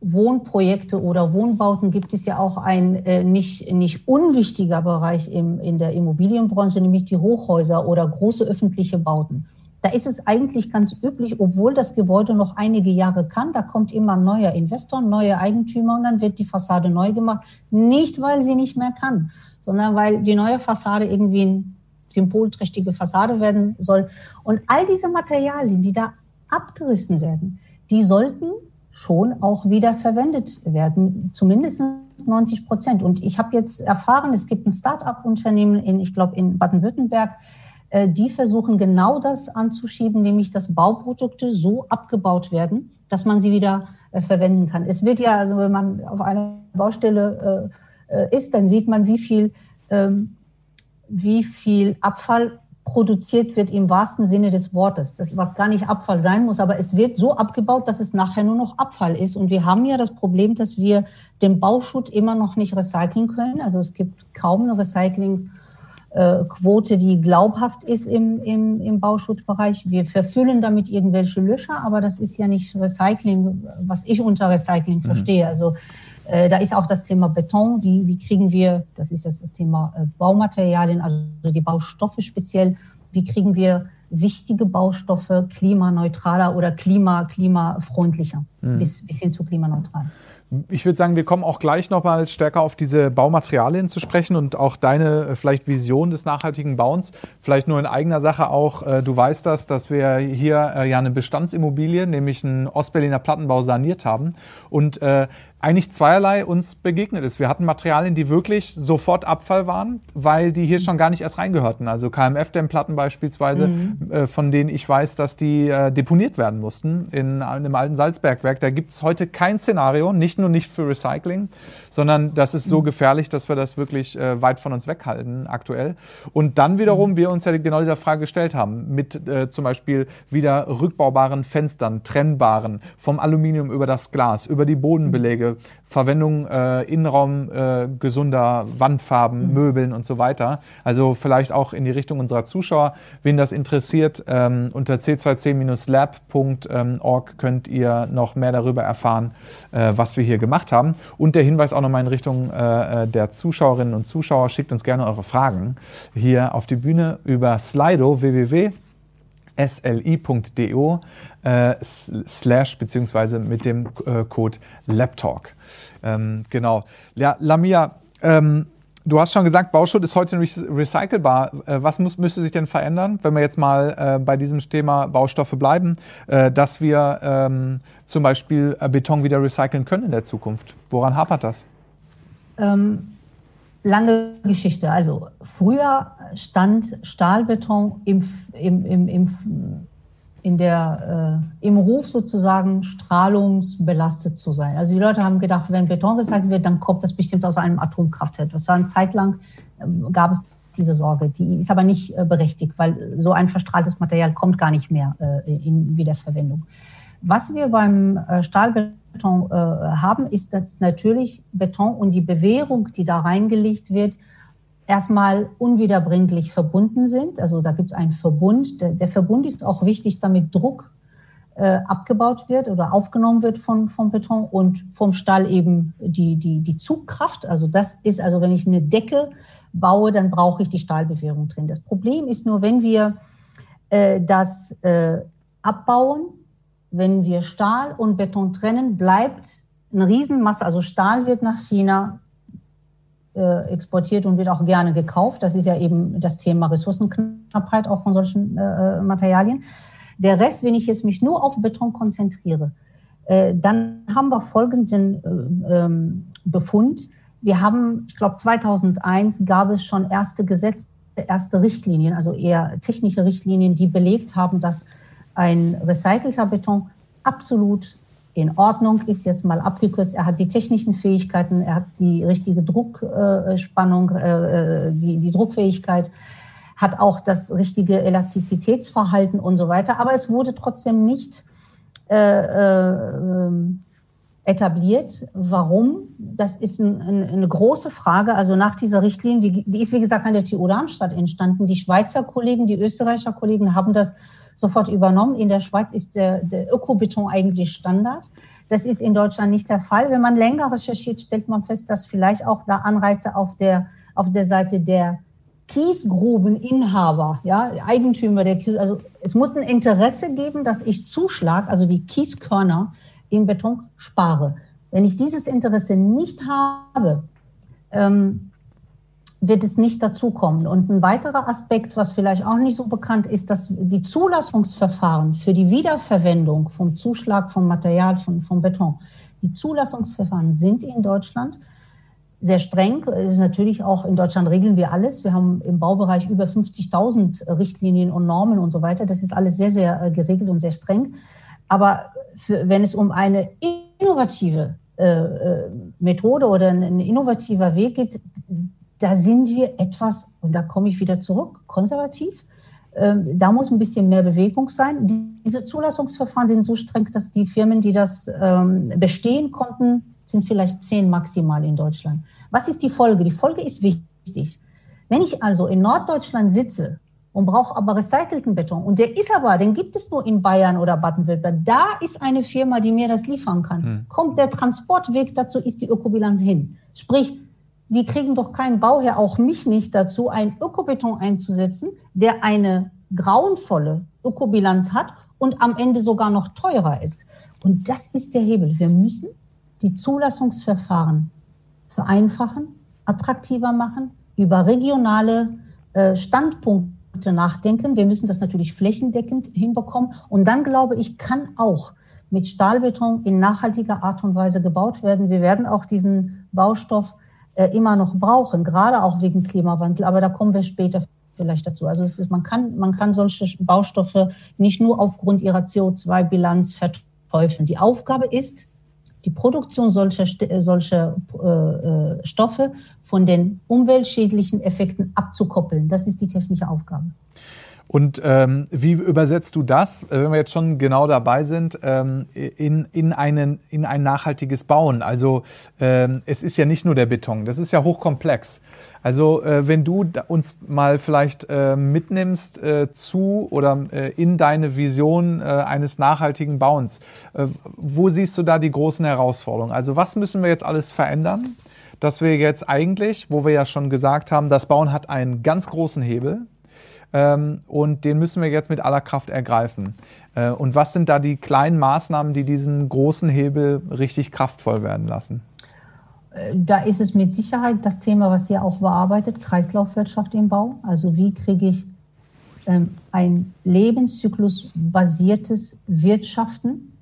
Wohnprojekte oder Wohnbauten gibt es ja auch ein äh, nicht, nicht unwichtiger Bereich im, in der Immobilienbranche, nämlich die Hochhäuser oder große öffentliche Bauten. Da ist es eigentlich ganz üblich, obwohl das Gebäude noch einige Jahre kann, da kommt immer ein neuer Investor, neue Eigentümer und dann wird die Fassade neu gemacht. Nicht, weil sie nicht mehr kann, sondern weil die neue Fassade irgendwie eine symbolträchtige Fassade werden soll. Und all diese Materialien, die da abgerissen werden, die sollten schon auch wieder verwendet werden, zumindest 90 Prozent. Und ich habe jetzt erfahren, es gibt ein Start-up-Unternehmen in, ich glaube, in Baden-Württemberg, die versuchen genau das anzuschieben, nämlich dass Bauprodukte so abgebaut werden, dass man sie wieder äh, verwenden kann. Es wird ja, also wenn man auf einer Baustelle äh, ist, dann sieht man, wie viel, ähm, wie viel Abfall produziert wird im wahrsten Sinne des Wortes. Das, was gar nicht Abfall sein muss, aber es wird so abgebaut, dass es nachher nur noch Abfall ist. Und wir haben ja das Problem, dass wir den Bauschutt immer noch nicht recyceln können. Also es gibt kaum eine Recyclingquote, die glaubhaft ist im, im, im Bauschuttbereich. Wir verfüllen damit irgendwelche Löcher, aber das ist ja nicht Recycling, was ich unter Recycling mhm. verstehe. Also äh, da ist auch das Thema Beton. Wie, wie kriegen wir, das ist jetzt das Thema äh, Baumaterialien, also die Baustoffe speziell, wie kriegen wir wichtige Baustoffe klimaneutraler oder klima, klimafreundlicher, mhm. bis, bis hin zu klimaneutral. Ich würde sagen, wir kommen auch gleich nochmal stärker auf diese Baumaterialien zu sprechen und auch deine äh, vielleicht Vision des nachhaltigen Bauens. Vielleicht nur in eigener Sache auch. Äh, du weißt das, dass wir hier äh, ja eine Bestandsimmobilie, nämlich einen Ostberliner Plattenbau saniert haben. Und eigentlich zweierlei uns begegnet ist. Wir hatten Materialien, die wirklich sofort Abfall waren, weil die hier schon gar nicht erst reingehörten. Also KMF-Dämmplatten beispielsweise, mhm. äh, von denen ich weiß, dass die äh, deponiert werden mussten in, in einem alten Salzbergwerk. Da gibt es heute kein Szenario, nicht nur nicht für Recycling, sondern das ist so mhm. gefährlich, dass wir das wirklich äh, weit von uns weghalten aktuell. Und dann wiederum mhm. wir uns ja genau dieser Frage gestellt haben, mit äh, zum Beispiel wieder rückbaubaren Fenstern, trennbaren, vom Aluminium über das Glas, über die Bodenbeläge, Verwendung äh, Innenraum äh, gesunder Wandfarben, mhm. Möbeln und so weiter. Also vielleicht auch in die Richtung unserer Zuschauer. Wen das interessiert, ähm, unter c2c-lab.org könnt ihr noch mehr darüber erfahren, äh, was wir hier gemacht haben. Und der Hinweis auch nochmal in Richtung äh, äh, der Zuschauerinnen und Zuschauer, schickt uns gerne eure Fragen hier auf die Bühne über Slido www sli.do äh, slash beziehungsweise mit dem äh, Code LabTalk. Ähm, genau. Ja, Lamia, ähm, du hast schon gesagt, Bauschutt ist heute recycelbar. Äh, was muss, müsste sich denn verändern, wenn wir jetzt mal äh, bei diesem Thema Baustoffe bleiben, äh, dass wir ähm, zum Beispiel äh, Beton wieder recyceln können in der Zukunft? Woran hapert das? Ähm, lange Geschichte. Also früher stand Stahlbeton im, im, im, im, in der, äh, im Ruf sozusagen strahlungsbelastet zu sein. Also die Leute haben gedacht, wenn Beton recycelt wird, dann kommt das bestimmt aus einem Atomkraftwerk. Das war eine Zeit lang, äh, gab es diese Sorge. Die ist aber nicht äh, berechtigt, weil so ein verstrahltes Material kommt gar nicht mehr äh, in Wiederverwendung. Was wir beim äh, Stahlbeton Beton äh, haben, ist, dass natürlich Beton und die Bewährung, die da reingelegt wird, erstmal unwiederbringlich verbunden sind. Also da gibt es einen Verbund. Der, der, Verbund ist auch wichtig, damit Druck äh, abgebaut wird oder aufgenommen wird von, vom Beton und vom Stahl eben die, die, die Zugkraft. Also das ist, also wenn ich eine Decke baue, dann brauche ich die Stahlbewährung drin. Das Problem ist nur, wenn wir äh, das äh, abbauen, wenn wir Stahl und Beton trennen, bleibt eine Riesenmasse, also Stahl wird nach China äh, exportiert und wird auch gerne gekauft. Das ist ja eben das Thema Ressourcenknappheit auch von solchen äh, Materialien. Der Rest, wenn ich jetzt mich nur auf Beton konzentriere, äh, dann haben wir folgenden äh, ähm, Befund. Wir haben, ich glaube, 2001 gab es schon erste Gesetze, erste Richtlinien, also eher technische Richtlinien, die belegt haben, dass ein recycelter Beton absolut in Ordnung ist, jetzt mal abgekürzt. Er hat die technischen Fähigkeiten, er hat die richtige Druckspannung, äh, äh, die, die Druckfähigkeit, hat auch das richtige Elastizitätsverhalten und so weiter. Aber es wurde trotzdem nicht äh, äh, etabliert. Warum? Das ist ein, ein, eine große Frage. Also nach dieser Richtlinie, die, die ist wie gesagt an der TU Darmstadt entstanden. Die Schweizer Kollegen, die Österreicher Kollegen haben das sofort übernommen. In der Schweiz ist der, der Ökobeton eigentlich Standard. Das ist in Deutschland nicht der Fall. Wenn man länger recherchiert, stellt man fest, dass vielleicht auch da Anreize auf der, auf der Seite der Kiesgrubeninhaber, ja, Eigentümer der Kies, also es muss ein Interesse geben, dass ich Zuschlag, also die Kieskörner im Beton spare. Wenn ich dieses Interesse nicht habe, ähm, wird es nicht dazukommen. Und ein weiterer Aspekt, was vielleicht auch nicht so bekannt ist, dass die Zulassungsverfahren für die Wiederverwendung vom Zuschlag vom Material, von, vom Beton, die Zulassungsverfahren sind in Deutschland sehr streng. ist natürlich auch in Deutschland regeln wir alles. Wir haben im Baubereich über 50.000 Richtlinien und Normen und so weiter. Das ist alles sehr, sehr äh, geregelt und sehr streng. Aber für, wenn es um eine innovative äh, äh Methode oder ein innovativer Weg geht, da sind wir etwas, und da komme ich wieder zurück, konservativ. Ähm, da muss ein bisschen mehr Bewegung sein. Diese Zulassungsverfahren sind so streng, dass die Firmen, die das ähm, bestehen konnten, sind vielleicht zehn maximal in Deutschland. Was ist die Folge? Die Folge ist wichtig. Wenn ich also in Norddeutschland sitze und brauche aber recycelten Beton und der ist aber, den gibt es nur in Bayern oder Baden-Württemberg, da ist eine Firma, die mir das liefern kann. Hm. Kommt der Transportweg dazu, ist die Ökobilanz hin. Sprich, Sie kriegen doch keinen Bauherr, auch mich nicht dazu, einen Ökobeton einzusetzen, der eine grauenvolle Ökobilanz hat und am Ende sogar noch teurer ist. Und das ist der Hebel. Wir müssen die Zulassungsverfahren vereinfachen, attraktiver machen, über regionale äh, Standpunkte nachdenken. Wir müssen das natürlich flächendeckend hinbekommen. Und dann, glaube ich, kann auch mit Stahlbeton in nachhaltiger Art und Weise gebaut werden. Wir werden auch diesen Baustoff äh, immer noch brauchen, gerade auch wegen Klimawandel. Aber da kommen wir später vielleicht dazu. Also ist, man, kann, man kann solche Baustoffe nicht nur aufgrund ihrer CO2-Bilanz verteufeln. Die Aufgabe ist, die Produktion solcher, solcher äh, äh, Stoffe von den umweltschädlichen Effekten abzukoppeln. Das ist die technische Aufgabe. Und ähm, wie übersetzt du das, äh, wenn wir jetzt schon genau dabei sind, ähm, in, in, einen, in ein nachhaltiges Bauen? Also ähm, es ist ja nicht nur der Beton, das ist ja hochkomplex. Also äh, wenn du uns mal vielleicht äh, mitnimmst äh, zu oder äh, in deine Vision äh, eines nachhaltigen Bauens, wo siehst du da die großen Herausforderungen? Also was müssen wir jetzt alles verändern? Dass wir jetzt eigentlich, wo wir ja schon gesagt haben, das Bauen hat einen ganz großen Hebel, ähm, und den müssen wir jetzt mit aller Kraft ergreifen. Äh, und was sind da die kleinen Maßnahmen, die diesen großen Hebel richtig kraftvoll werden lassen? Da ist es mit Sicherheit das Thema, was ihr auch bearbeitet, Kreislaufwirtschaft im Bau. Also wie kriege ich ähm, ein lebenszyklusbasiertes Wirtschaften,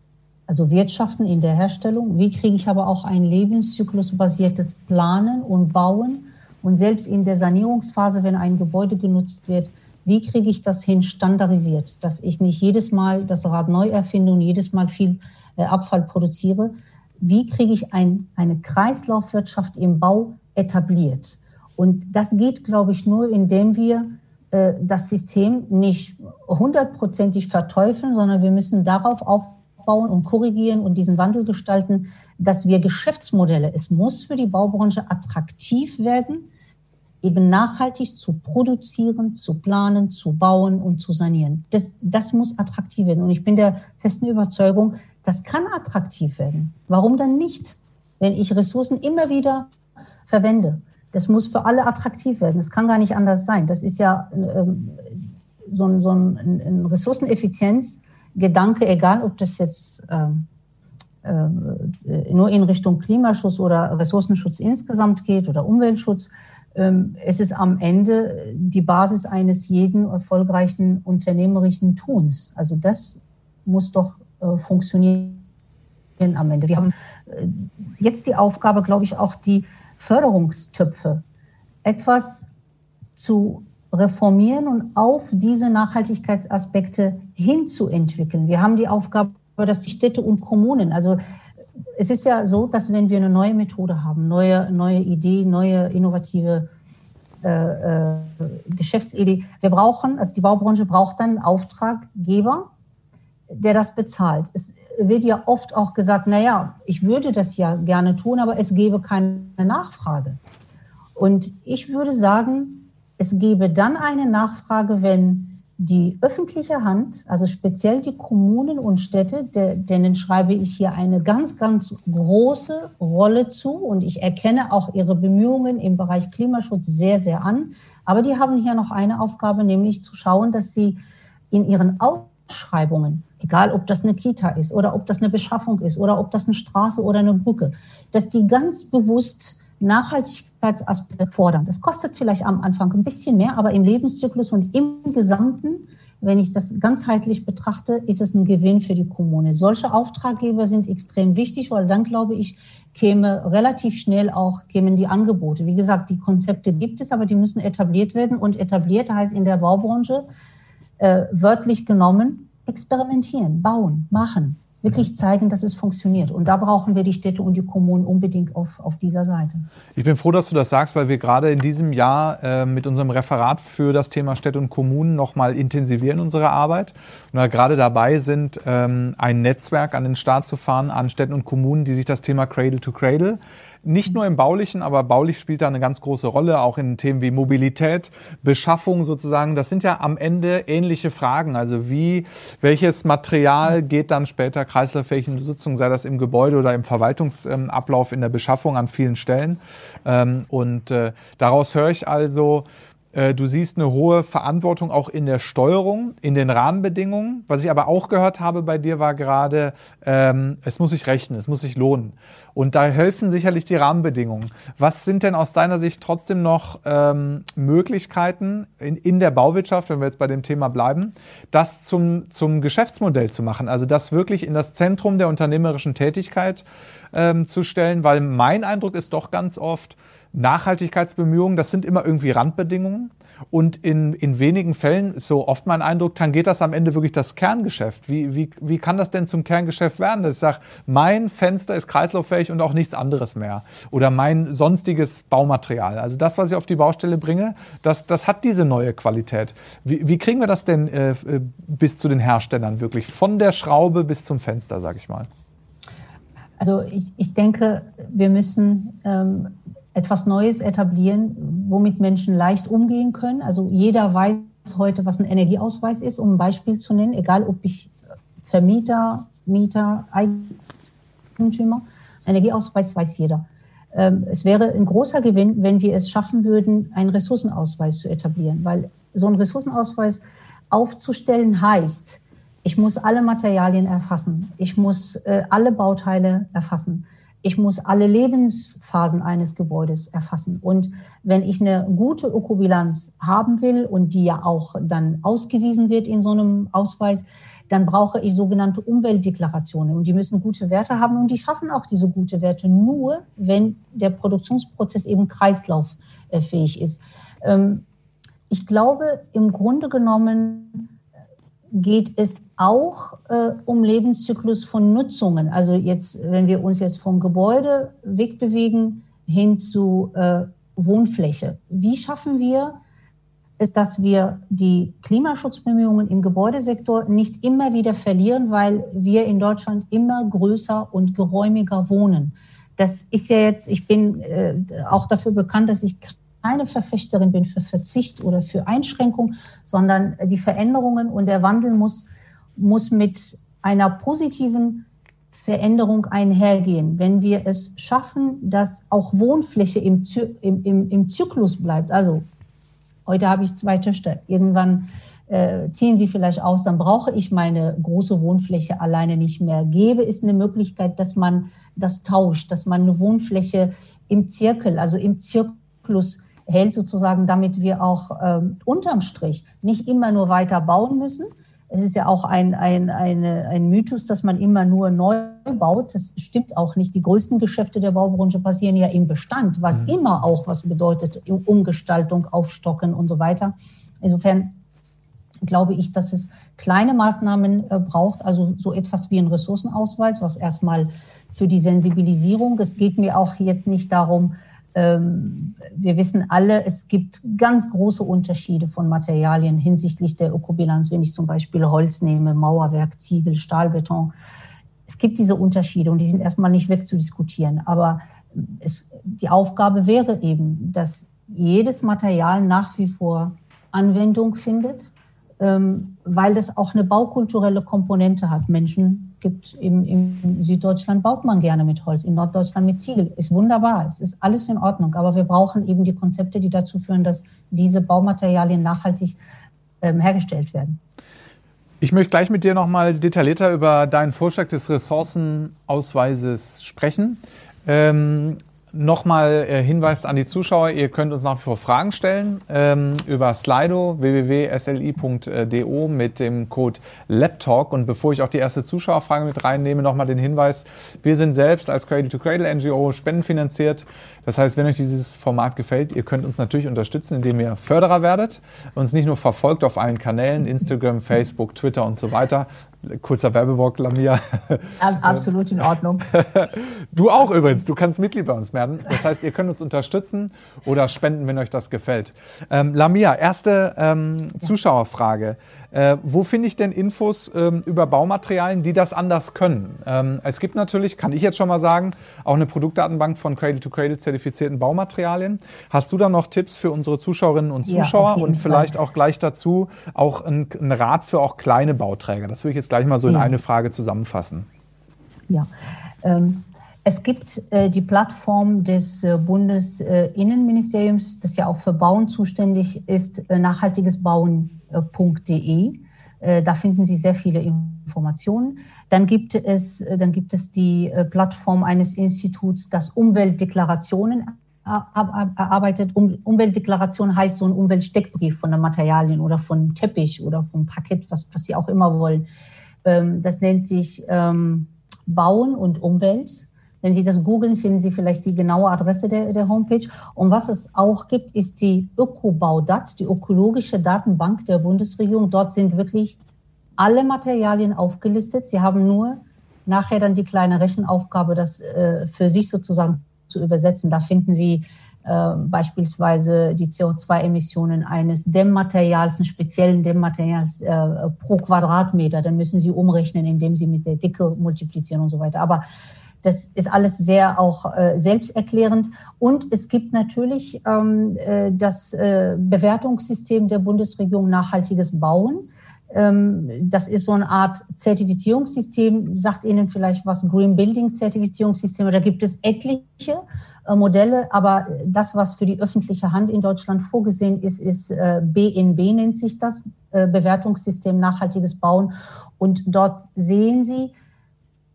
also Wirtschaften in der Herstellung. Wie kriege ich aber auch ein lebenszyklusbasiertes Planen und Bauen? Und selbst in der Sanierungsphase, wenn ein Gebäude genutzt wird, wie kriege ich das hin standardisiert, dass ich nicht jedes Mal das Rad neu erfinde und jedes Mal viel äh, Abfall produziere? Wie kriege ich ein, eine Kreislaufwirtschaft im Bau etabliert? Und das geht, glaube ich, nur, indem wir äh, das System nicht hundertprozentig verteufeln, sondern wir müssen darauf aufbauen und korrigieren und diesen Wandel gestalten, dass wir Geschäftsmodelle, es muss für die Baubranche attraktiv werden, eben nachhaltig zu produzieren, zu planen, zu bauen und zu sanieren. Das, das muss attraktiv werden. Und ich bin der festen Überzeugung, das kann attraktiv werden. Warum dann nicht? Wenn ich Ressourcen immer wieder verwende. Das muss für alle attraktiv werden. Das kann gar nicht anders sein. Das ist ja ähm, so ein, so ein, ein Ressourceneffizienzgedanke, egal ob das jetzt ähm, äh, nur in Richtung Klimaschutz oder Ressourcenschutz insgesamt geht oder Umweltschutz. Ähm, es ist am Ende die Basis eines jeden erfolgreichen unternehmerischen Tuns. Also das muss doch funktionieren am Ende. Wir haben äh, jetzt die Aufgabe, glaube ich, auch die Förderungstöpfe etwas zu reformieren und auf diese Nachhaltigkeitsaspekte hinzuentwickeln. Wir haben die Aufgabe, dass die Städte und Kommunen, also es ist ja so, dass wenn wir eine neue Methode haben, neue, neue Idee, neue innovative äh, äh, Geschäftsidee. Wir brauchen, also die Baubranche braucht dann Auftraggeber, der das bezahlt. Es wird ja oft auch gesagt, naja, ich würde das ja gerne tun, aber es gäbe keine Nachfrage. Und ich würde sagen, es gäbe dann eine Nachfrage, wenn die öffentliche Hand, also speziell die Kommunen und Städte, de, denen schreibe ich hier eine ganz, ganz große Rolle zu und ich erkenne auch ihre Bemühungen im Bereich Klimaschutz sehr, sehr an. Aber die haben hier noch eine Aufgabe, nämlich zu schauen, dass sie in ihren Ausschreibungen, egal ob das eine Kita ist oder ob das eine Beschaffung ist oder ob das eine Straße oder eine Brücke, dass die ganz bewusst Nachhaltigkeitsaspekte fordern. Das kostet vielleicht am Anfang ein bisschen mehr, aber im Lebenszyklus und im Gesamten, wenn ich das ganzheitlich betrachte, ist es ein Gewinn für die Kommune. Solche Auftraggeber sind extrem wichtig, weil dann, glaube ich, käme relativ schnell auch, kämen die Angebote. Wie gesagt, die Konzepte gibt es, aber die müssen etabliert werden. Und etabliert heißt in der Baubranche äh, wörtlich genommen, experimentieren, bauen, machen wirklich zeigen, dass es funktioniert. Und da brauchen wir die Städte und die Kommunen unbedingt auf, auf dieser Seite. Ich bin froh, dass du das sagst, weil wir gerade in diesem Jahr äh, mit unserem Referat für das Thema Städte und Kommunen nochmal intensivieren unsere Arbeit und da gerade dabei sind, ähm, ein Netzwerk an den Start zu fahren an Städten und Kommunen, die sich das Thema Cradle to Cradle nicht nur im Baulichen, aber baulich spielt da eine ganz große Rolle, auch in Themen wie Mobilität, Beschaffung sozusagen. Das sind ja am Ende ähnliche Fragen. Also wie, welches Material geht dann später kreislauffähig in Nutzung, sei das im Gebäude oder im Verwaltungsablauf in der Beschaffung an vielen Stellen. Ähm, und äh, daraus höre ich also, du siehst eine hohe Verantwortung auch in der Steuerung, in den Rahmenbedingungen. Was ich aber auch gehört habe bei dir war gerade, ähm, es muss sich rechnen, es muss sich lohnen. Und da helfen sicherlich die Rahmenbedingungen. Was sind denn aus deiner Sicht trotzdem noch ähm, Möglichkeiten in, in der Bauwirtschaft, wenn wir jetzt bei dem Thema bleiben, das zum, zum Geschäftsmodell zu machen? Also das wirklich in das Zentrum der unternehmerischen Tätigkeit ähm, zu stellen, weil mein Eindruck ist doch ganz oft, Nachhaltigkeitsbemühungen, das sind immer irgendwie Randbedingungen. Und in, in wenigen Fällen, so oft mein Eindruck, tangiert das am Ende wirklich das Kerngeschäft. Wie, wie, wie kann das denn zum Kerngeschäft werden? Dass ich sage, mein Fenster ist kreislauffähig und auch nichts anderes mehr. Oder mein sonstiges Baumaterial. Also das, was ich auf die Baustelle bringe, das, das hat diese neue Qualität. Wie, wie kriegen wir das denn äh, bis zu den Herstellern wirklich? Von der Schraube bis zum Fenster, sage ich mal. Also ich, ich denke, wir müssen ähm, etwas Neues etablieren, womit Menschen leicht umgehen können. Also jeder weiß heute, was ein Energieausweis ist, um ein Beispiel zu nennen, egal ob ich Vermieter, Mieter, Eigentümer. Energieausweis weiß jeder. Ähm, es wäre ein großer Gewinn, wenn wir es schaffen würden, einen Ressourcenausweis zu etablieren, weil so ein Ressourcenausweis aufzustellen heißt, ich muss alle Materialien erfassen, ich muss äh, alle Bauteile erfassen, ich muss alle Lebensphasen eines Gebäudes erfassen. Und wenn ich eine gute Ökobilanz haben will und die ja auch dann ausgewiesen wird in so einem Ausweis, dann brauche ich sogenannte Umweltdeklarationen. Und die müssen gute Werte haben und die schaffen auch diese gute Werte nur, wenn der Produktionsprozess eben kreislauffähig ist. Ähm, ich glaube, im Grunde genommen geht es auch äh, um Lebenszyklus von Nutzungen. Also jetzt, wenn wir uns jetzt vom Gebäude wegbewegen hin zu äh, Wohnfläche. Wie schaffen wir es, dass wir die Klimaschutzbemühungen im Gebäudesektor nicht immer wieder verlieren, weil wir in Deutschland immer größer und geräumiger wohnen? Das ist ja jetzt, ich bin äh, auch dafür bekannt, dass ich keine Verfechterin bin für Verzicht oder für Einschränkung, sondern die Veränderungen und der Wandel muss, muss mit einer positiven Veränderung einhergehen. Wenn wir es schaffen, dass auch Wohnfläche im, im, im, im Zyklus bleibt, also heute habe ich zwei Töchter, irgendwann äh, ziehen sie vielleicht aus, dann brauche ich meine große Wohnfläche alleine nicht mehr. Gäbe es eine Möglichkeit, dass man das tauscht, dass man eine Wohnfläche im Zirkel, also im Zyklus hält sozusagen, damit wir auch ähm, unterm Strich nicht immer nur weiter bauen müssen. Es ist ja auch ein, ein, eine, ein Mythos, dass man immer nur neu baut. Das stimmt auch nicht. Die größten Geschäfte der Baubranche passieren ja im Bestand, was mhm. immer auch was bedeutet, Umgestaltung, Aufstocken und so weiter. Insofern glaube ich, dass es kleine Maßnahmen äh, braucht, also so etwas wie ein Ressourcenausweis, was erstmal für die Sensibilisierung, es geht mir auch jetzt nicht darum, wir wissen alle, es gibt ganz große Unterschiede von Materialien hinsichtlich der Ökobilanz, wenn ich zum Beispiel Holz nehme, Mauerwerk, Ziegel, Stahlbeton. Es gibt diese Unterschiede und die sind erstmal nicht wegzudiskutieren. Aber es, die Aufgabe wäre eben, dass jedes Material nach wie vor Anwendung findet, ähm, weil das auch eine baukulturelle Komponente hat. Menschen gibt im, im Süddeutschland baut man gerne mit Holz, in Norddeutschland mit Ziegel. Ist wunderbar, es ist alles in Ordnung, aber wir brauchen eben die Konzepte, die dazu führen, dass diese Baumaterialien nachhaltig ähm, hergestellt werden. Ich möchte gleich mit dir nochmal detaillierter über deinen Vorschlag des Ressourcenausweises sprechen. Ähm, Nochmal äh, Hinweis an die Zuschauer, ihr könnt uns nach wie vor Fragen stellen ähm, über Slido www.sli.do mit dem Code LabTalk. Und bevor ich auch die erste Zuschauerfrage mit reinnehme, nochmal den Hinweis, wir sind selbst als Cradle to Cradle NGO spendenfinanziert. Das heißt, wenn euch dieses Format gefällt, ihr könnt uns natürlich unterstützen, indem ihr Förderer werdet, uns nicht nur verfolgt auf allen Kanälen, Instagram, Facebook, Twitter und so weiter, Kurzer Werbeblock, Lamia. Absolut in Ordnung. Du auch übrigens, du kannst Mitglied bei uns werden. Das heißt, ihr könnt uns unterstützen oder spenden, wenn euch das gefällt. Ähm, Lamia, erste ähm, Zuschauerfrage. Äh, wo finde ich denn Infos ähm, über Baumaterialien, die das anders können? Ähm, es gibt natürlich, kann ich jetzt schon mal sagen, auch eine Produktdatenbank von Cradle-to-Cradle zertifizierten Baumaterialien. Hast du da noch Tipps für unsere Zuschauerinnen und Zuschauer ja, und vielleicht Fall. auch gleich dazu auch ein, ein, Rat für auch kleine Bauträger? Das würde ich jetzt gleich mal so in ja. eine Frage zusammenfassen. Ja. Ähm, es gibt äh, die Plattform des äh, Bundesinnenministeriums, das ja auch für Bauen zuständig ist, äh, nachhaltiges Bauen www.ecom.de. Äh, da finden Sie sehr viele Informationen. Dann gibt es, äh, dann gibt es die äh, Plattform eines Instituts, das Umweltdeklarationen erarbeitet. Umweltdeklaration heißt so ein Umweltsteckbrief von den Materialien oder von Teppich oder vom Parkett, was, was Sie auch immer wollen. Ähm, das nennt sich ähm, Bauen und Umwelt. Wenn Sie das googeln, finden Sie vielleicht die genaue Adresse der, der Homepage. Und was es auch gibt, ist die Ökobaudat, die ökologische Datenbank der Bundesregierung. Dort sind wirklich alle Materialien aufgelistet. Sie haben nur nachher dann die kleine Rechenaufgabe, das äh, für sich sozusagen zu übersetzen. Da finden Sie äh, beispielsweise die CO2-Emissionen eines Dämmmaterials, eines speziellen Dämmmaterials äh, pro Quadratmeter. Dann müssen Sie umrechnen, indem Sie mit der Dicke multiplizieren und so weiter. Aber das ist alles sehr auch äh, selbsterklärend. Und es gibt natürlich ähm, äh, das äh, Bewertungssystem der Bundesregierung Nachhaltiges Bauen. Ähm, das ist so eine Art Zertifizierungssystem, sagt Ihnen vielleicht was, Green Building Zertifizierungssysteme. Da gibt es etliche äh, Modelle, aber das, was für die öffentliche Hand in Deutschland vorgesehen ist, ist äh, BNB nennt sich das, äh, Bewertungssystem Nachhaltiges Bauen. Und dort sehen Sie,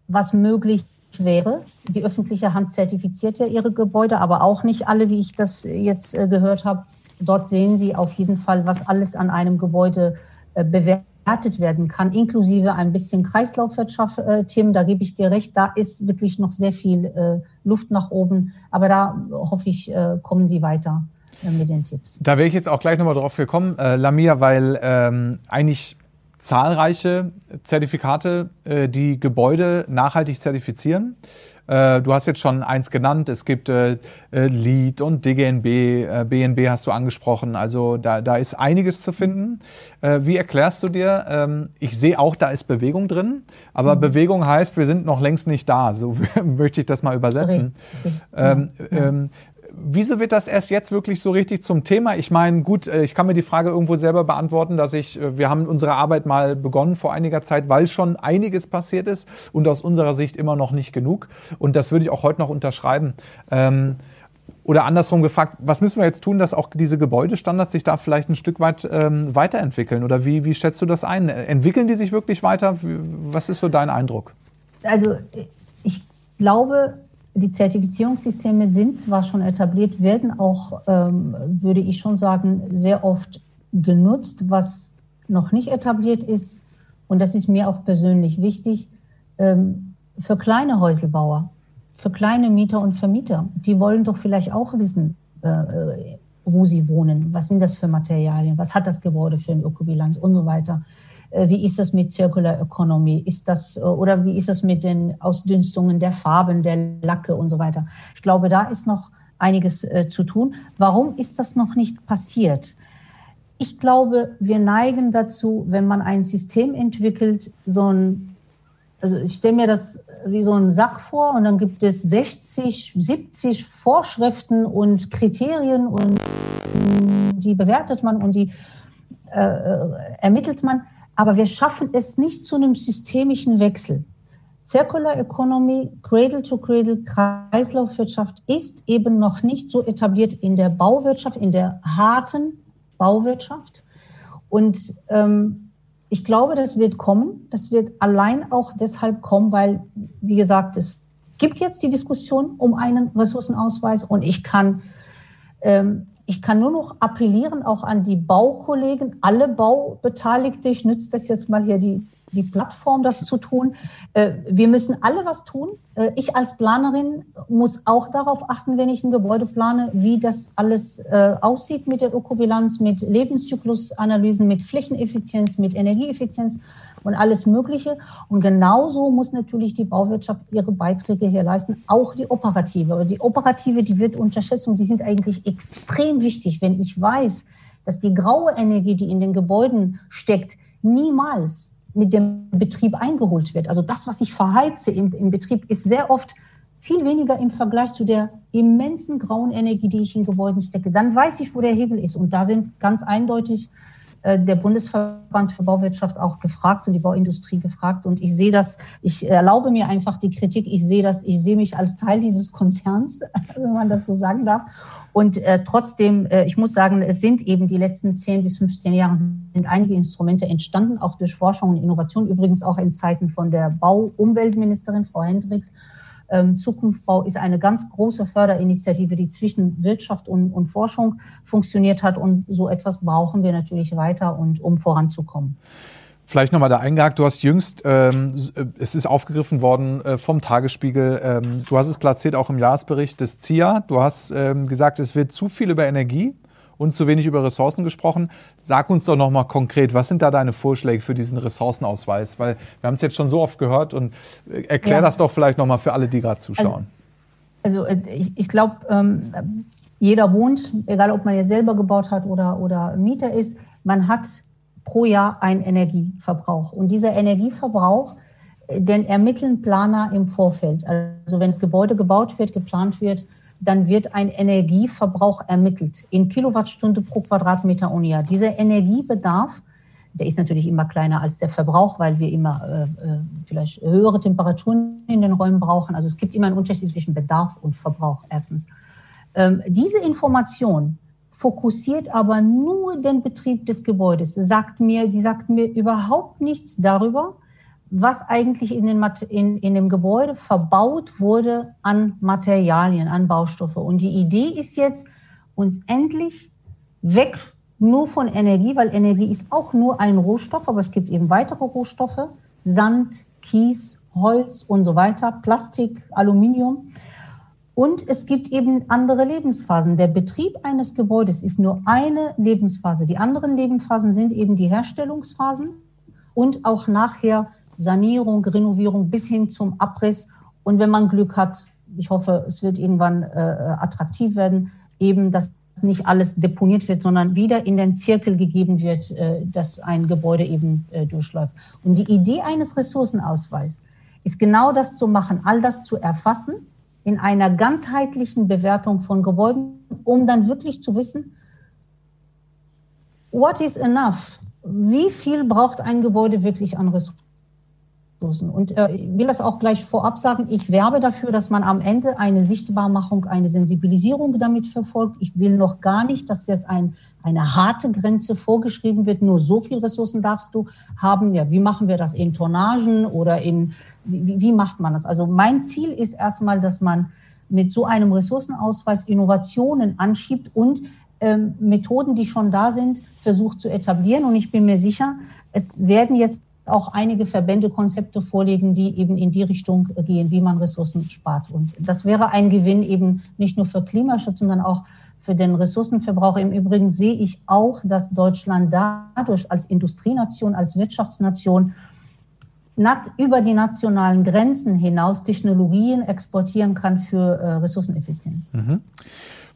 was möglich wäre. Die öffentliche Hand zertifiziert ja ihre Gebäude, aber auch nicht alle, wie ich das jetzt äh, gehört habe. Dort sehen Sie auf jeden Fall, was alles an einem Gebäude äh, bewertet werden kann, inklusive ein bisschen Kreislaufwirtschaft-Themen. Da gebe ich dir recht, da ist wirklich noch sehr viel äh, Luft nach oben. Aber da hoffe ich, kommen Sie weiter mit den Tipps. Da wäre ich jetzt auch gleich nochmal drauf gekommen, Lamia, weil ähm, eigentlich zahlreiche Zertifikate, äh, die Gebäude nachhaltig zertifizieren. Äh, du hast jetzt schon eins genannt. Es gibt äh, LEED und DGNB, BNB hast du angesprochen. Also da, da ist einiges zu finden. Wie erklärst du dir? Ähm, ich sehe auch, da ist Bewegung drin, aber mhm. Bewegung heißt, wir sind noch längst nicht da. So möchte ich das mal übersetzen. Ähm, ähm, wieso wird das erst jetzt wirklich so richtig zum Thema? Ich meine, gut, äh, ich kann mir die Frage irgendwo selber beantworten, dass ich, äh, wir haben unsere Arbeit mal begonnen vor einiger Zeit, weil schon einiges passiert ist und aus unserer Sicht immer noch nicht genug. Und das würde ich auch heute noch unterschreiben. Ähm, oder andersrum gefragt, was müssen wir jetzt tun, dass auch diese Gebäudestandards sich da vielleicht ein Stück weit ähm, weiterentwickeln? Oder wie, wie schätzt du das ein? Entwickeln die sich wirklich weiter? Was ist so dein Eindruck? Also ich glaube, die Zertifizierungssysteme sind zwar schon etabliert, werden auch, ähm, würde ich schon sagen, sehr oft genutzt. Was noch nicht etabliert ist, und das ist mir auch persönlich wichtig, ähm, für kleine Häuselbauer, für kleine Mieter und Vermieter. Die wollen doch vielleicht auch wissen, äh, wo sie wohnen. Was sind das für Materialien? Was hat das Gebäude für eine Ökobilanz und so weiter. Äh, wie ist das mit Circular Economy? Ist das, äh, oder wie ist das mit den Ausdünstungen der Farben, der Lacke und so weiter? Ich glaube, da ist noch einiges äh, zu tun. Warum ist das noch nicht passiert? Ich glaube, wir neigen dazu, wenn man ein System entwickelt, so ein, also ich stelle mir das wie so einen Sack vor und dann gibt es 60, 70 Vorschriften und Kriterien und die bewertet man und die äh, ermittelt man. Aber wir schaffen es nicht zu einem systemischen Wechsel. Circular Economy, Cradle to Cradle, Kreislaufwirtschaft ist eben noch nicht so etabliert in der Bauwirtschaft, in der harten Bauwirtschaft. Und ähm, ich glaube, das wird kommen. Das wird allein auch deshalb kommen, weil, wie gesagt, es gibt jetzt die Diskussion um einen Ressourcenausweis und ich kann, ähm, ich kann nur noch appellieren, auch an die Baukollegen, alle Baubeteiligte. Ich nütze das jetzt mal hier die die Plattform, das zu tun. Äh, wir müssen alle was tun. Äh, ich als Planerin muss auch darauf achten, wenn ich ein Gebäude plane, wie das alles äh, aussieht mit der Ökobilanz, mit Lebenszyklusanalysen, mit Flächeneffizienz, mit Energieeffizienz und alles Mögliche. Und genauso muss natürlich die Bauwirtschaft ihre Beiträge hier leisten, auch die operative. Aber die operative, die wird unterschätzt und die sind eigentlich extrem wichtig. Wenn ich weiß, dass die graue Energie, die in den Gebäuden steckt, niemals mit dem Betrieb eingeholt wird. Also das, was ich verheize im, im Betrieb, ist sehr oft viel weniger im Vergleich zu der immensen grauen Energie, die ich in Gebäuden stecke. Dann weiß ich, wo der Hebel ist. Und da sind ganz eindeutig der Bundesverband für Bauwirtschaft auch gefragt und die Bauindustrie gefragt. Und ich sehe das, ich erlaube mir einfach die Kritik, ich sehe das, ich sehe mich als Teil dieses Konzerns, wenn man das so sagen darf. Und äh, trotzdem, äh, ich muss sagen, es sind eben die letzten 10 bis 15 Jahre sind einige Instrumente entstanden, auch durch Forschung und Innovation, übrigens auch in Zeiten von der Bau-Umweltministerin Frau Hendricks. Ähm, Zukunftsbau ist eine ganz große Förderinitiative, die zwischen Wirtschaft und, und Forschung funktioniert hat. Und so etwas brauchen wir natürlich weiter, und, um voranzukommen. Vielleicht nochmal da eingehakt, du hast jüngst, ähm, äh, es ist aufgegriffen worden äh, vom Tagesspiegel, ähm, du hast es platziert auch im Jahresbericht des CIA, du hast ähm, gesagt, es wird zu viel über Energie und zu wenig über Ressourcen gesprochen. Sag uns doch nochmal konkret, was sind da deine Vorschläge für diesen Ressourcenausweis? Weil wir haben es jetzt schon so oft gehört und äh, erklär ja. das doch vielleicht nochmal für alle, die gerade zuschauen. Also, also ich, ich glaube, ähm, jeder wohnt, egal ob man jetzt selber gebaut hat oder, oder Mieter ist, man hat pro Jahr ein Energieverbrauch. Und dieser Energieverbrauch, äh, den ermitteln Planer im Vorfeld. Also wenn das Gebäude gebaut wird, geplant wird, dann wird ein Energieverbrauch ermittelt in Kilowattstunde pro Quadratmeter und Jahr. Dieser Energiebedarf, der ist natürlich immer kleiner als der Verbrauch, weil wir immer äh, äh, vielleicht höhere Temperaturen in den Räumen brauchen. Also es gibt immer einen Unterschied zwischen Bedarf und Verbrauch erstens. Ähm, diese Information fokussiert aber nur den Betrieb des Gebäudes. Sagt mir, sie sagt mir überhaupt nichts darüber, was eigentlich in, den, in, in dem Gebäude verbaut wurde an Materialien, an Baustoffe. Und die Idee ist jetzt, uns endlich weg nur von Energie, weil Energie ist auch nur ein Rohstoff, aber es gibt eben weitere Rohstoffe, Sand, Kies, Holz und so weiter, Plastik, Aluminium und es gibt eben andere Lebensphasen. Der Betrieb eines Gebäudes ist nur eine Lebensphase. Die anderen Lebensphasen sind eben die Herstellungsphasen und auch nachher Sanierung, Renovierung bis hin zum Abriss. Und wenn man Glück hat, ich hoffe, es wird irgendwann äh, attraktiv werden, eben, dass nicht alles deponiert wird, sondern wieder in den Zirkel gegeben wird, äh, dass ein Gebäude eben äh, durchläuft. Und die Idee eines Ressourcenausweises ist genau das zu machen, all das zu erfassen in einer ganzheitlichen Bewertung von Gebäuden, um dann wirklich zu wissen, what is enough? Wie viel braucht ein Gebäude wirklich an Ressourcen? Und äh, ich will das auch gleich vorab sagen, ich werbe dafür, dass man am Ende eine Sichtbarmachung, eine Sensibilisierung damit verfolgt. Ich will noch gar nicht, dass jetzt ein, eine harte Grenze vorgeschrieben wird, nur so viel Ressourcen darfst du haben. Ja, wie machen wir das in Tonnagen oder in wie, wie macht man das? Also mein Ziel ist erstmal, dass man mit so einem Ressourcenausweis Innovationen anschiebt und ähm, Methoden, die schon da sind, versucht zu etablieren. Und ich bin mir sicher, es werden jetzt auch einige Verbände Konzepte vorlegen, die eben in die Richtung gehen, wie man Ressourcen spart. Und das wäre ein Gewinn eben nicht nur für Klimaschutz, sondern auch für den Ressourcenverbrauch. Im Übrigen sehe ich auch, dass Deutschland dadurch als Industrienation, als Wirtschaftsnation über die nationalen Grenzen hinaus Technologien exportieren kann für äh, Ressourceneffizienz. Mhm.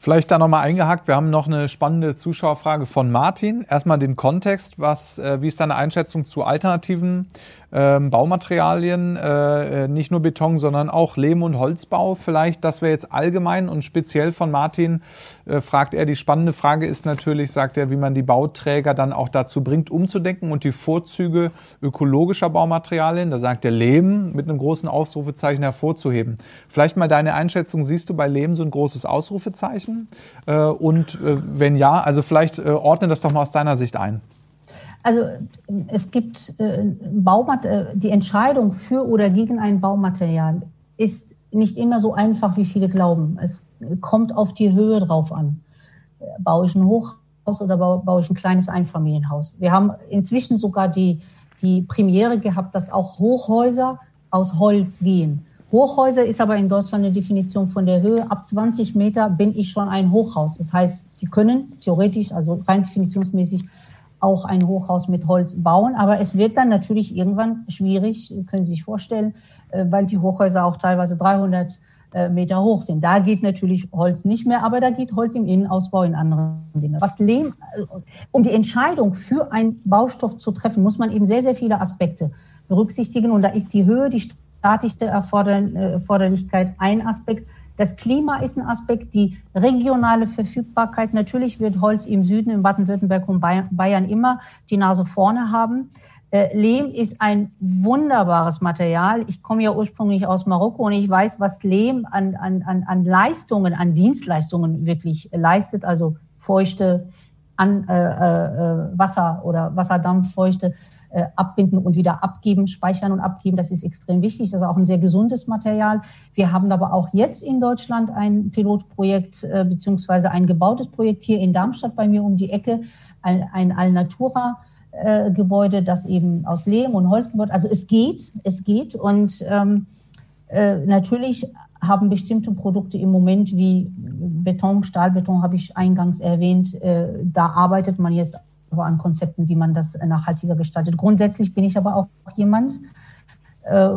Vielleicht da nochmal eingehakt, wir haben noch eine spannende Zuschauerfrage von Martin. Erstmal den Kontext, was, äh, wie ist deine Einschätzung zu alternativen ähm, Baumaterialien, äh, äh, nicht nur Beton, sondern auch Lehm- und Holzbau vielleicht. Das wäre jetzt allgemein und speziell von Martin äh, fragt er. Die spannende Frage ist natürlich, sagt er, wie man die Bauträger dann auch dazu bringt, umzudenken und die Vorzüge ökologischer Baumaterialien, da sagt er Lehm mit einem großen Ausrufezeichen hervorzuheben. Vielleicht mal deine Einschätzung, siehst du bei Lehm so ein großes Ausrufezeichen? Äh, und äh, wenn ja, also vielleicht äh, ordne das doch mal aus deiner Sicht ein. Also es gibt äh, äh, die Entscheidung für oder gegen ein Baumaterial ist nicht immer so einfach, wie viele glauben. Es kommt auf die Höhe drauf an. Baue ich ein Hochhaus oder baue, baue ich ein kleines Einfamilienhaus? Wir haben inzwischen sogar die, die Premiere gehabt, dass auch Hochhäuser aus Holz gehen. Hochhäuser ist aber in Deutschland eine Definition von der Höhe. Ab 20 Meter bin ich schon ein Hochhaus. Das heißt, Sie können theoretisch, also rein definitionsmäßig, auch ein Hochhaus mit Holz bauen. Aber es wird dann natürlich irgendwann schwierig, können Sie sich vorstellen, äh, weil die Hochhäuser auch teilweise 300 äh, Meter hoch sind. Da geht natürlich Holz nicht mehr, aber da geht Holz im Innenausbau in anderen Dingen. Was Lehm, äh, um die Entscheidung für einen Baustoff zu treffen, muss man eben sehr, sehr viele Aspekte berücksichtigen. Und da ist die Höhe, die statische Erforderlichkeit ein Aspekt. Das Klima ist ein Aspekt, die regionale Verfügbarkeit. Natürlich wird Holz im Süden, in Baden-Württemberg und Bayern immer die Nase vorne haben. Äh, Lehm ist ein wunderbares Material. Ich komme ja ursprünglich aus Marokko und ich weiß, was Lehm an, an, an Leistungen, an Dienstleistungen wirklich leistet. Also feuchte an, äh, äh, Wasser oder Wasserdampffeuchte äh, abbinden und wieder abgeben, speichern und abgeben. Das ist extrem wichtig. Das ist auch ein sehr gesundes Material. Wir haben aber auch jetzt in Deutschland ein Pilotprojekt äh, beziehungsweise ein gebautes Projekt hier in Darmstadt bei mir um die Ecke, ein, ein Alnatura. Gebäude, das eben aus Lehm und Holz gebaut. Also es geht, es geht und ähm, äh, natürlich haben bestimmte Produkte im Moment wie Beton, Stahlbeton habe ich eingangs erwähnt. Äh, da arbeitet man jetzt an Konzepten, wie man das nachhaltiger gestaltet. Grundsätzlich bin ich aber auch jemand, äh,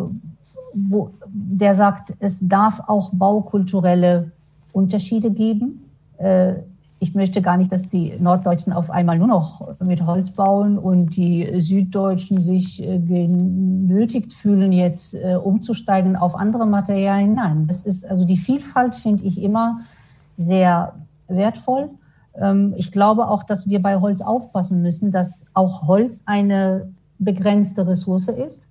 wo, der sagt, es darf auch baukulturelle Unterschiede geben. Äh, ich möchte gar nicht, dass die Norddeutschen auf einmal nur noch mit Holz bauen und die Süddeutschen sich äh, genötigt fühlen, jetzt äh, umzusteigen auf andere Materialien. Nein, das ist also die Vielfalt finde ich immer sehr wertvoll. Ähm, ich glaube auch, dass wir bei Holz aufpassen müssen, dass auch Holz eine begrenzte Ressource ist.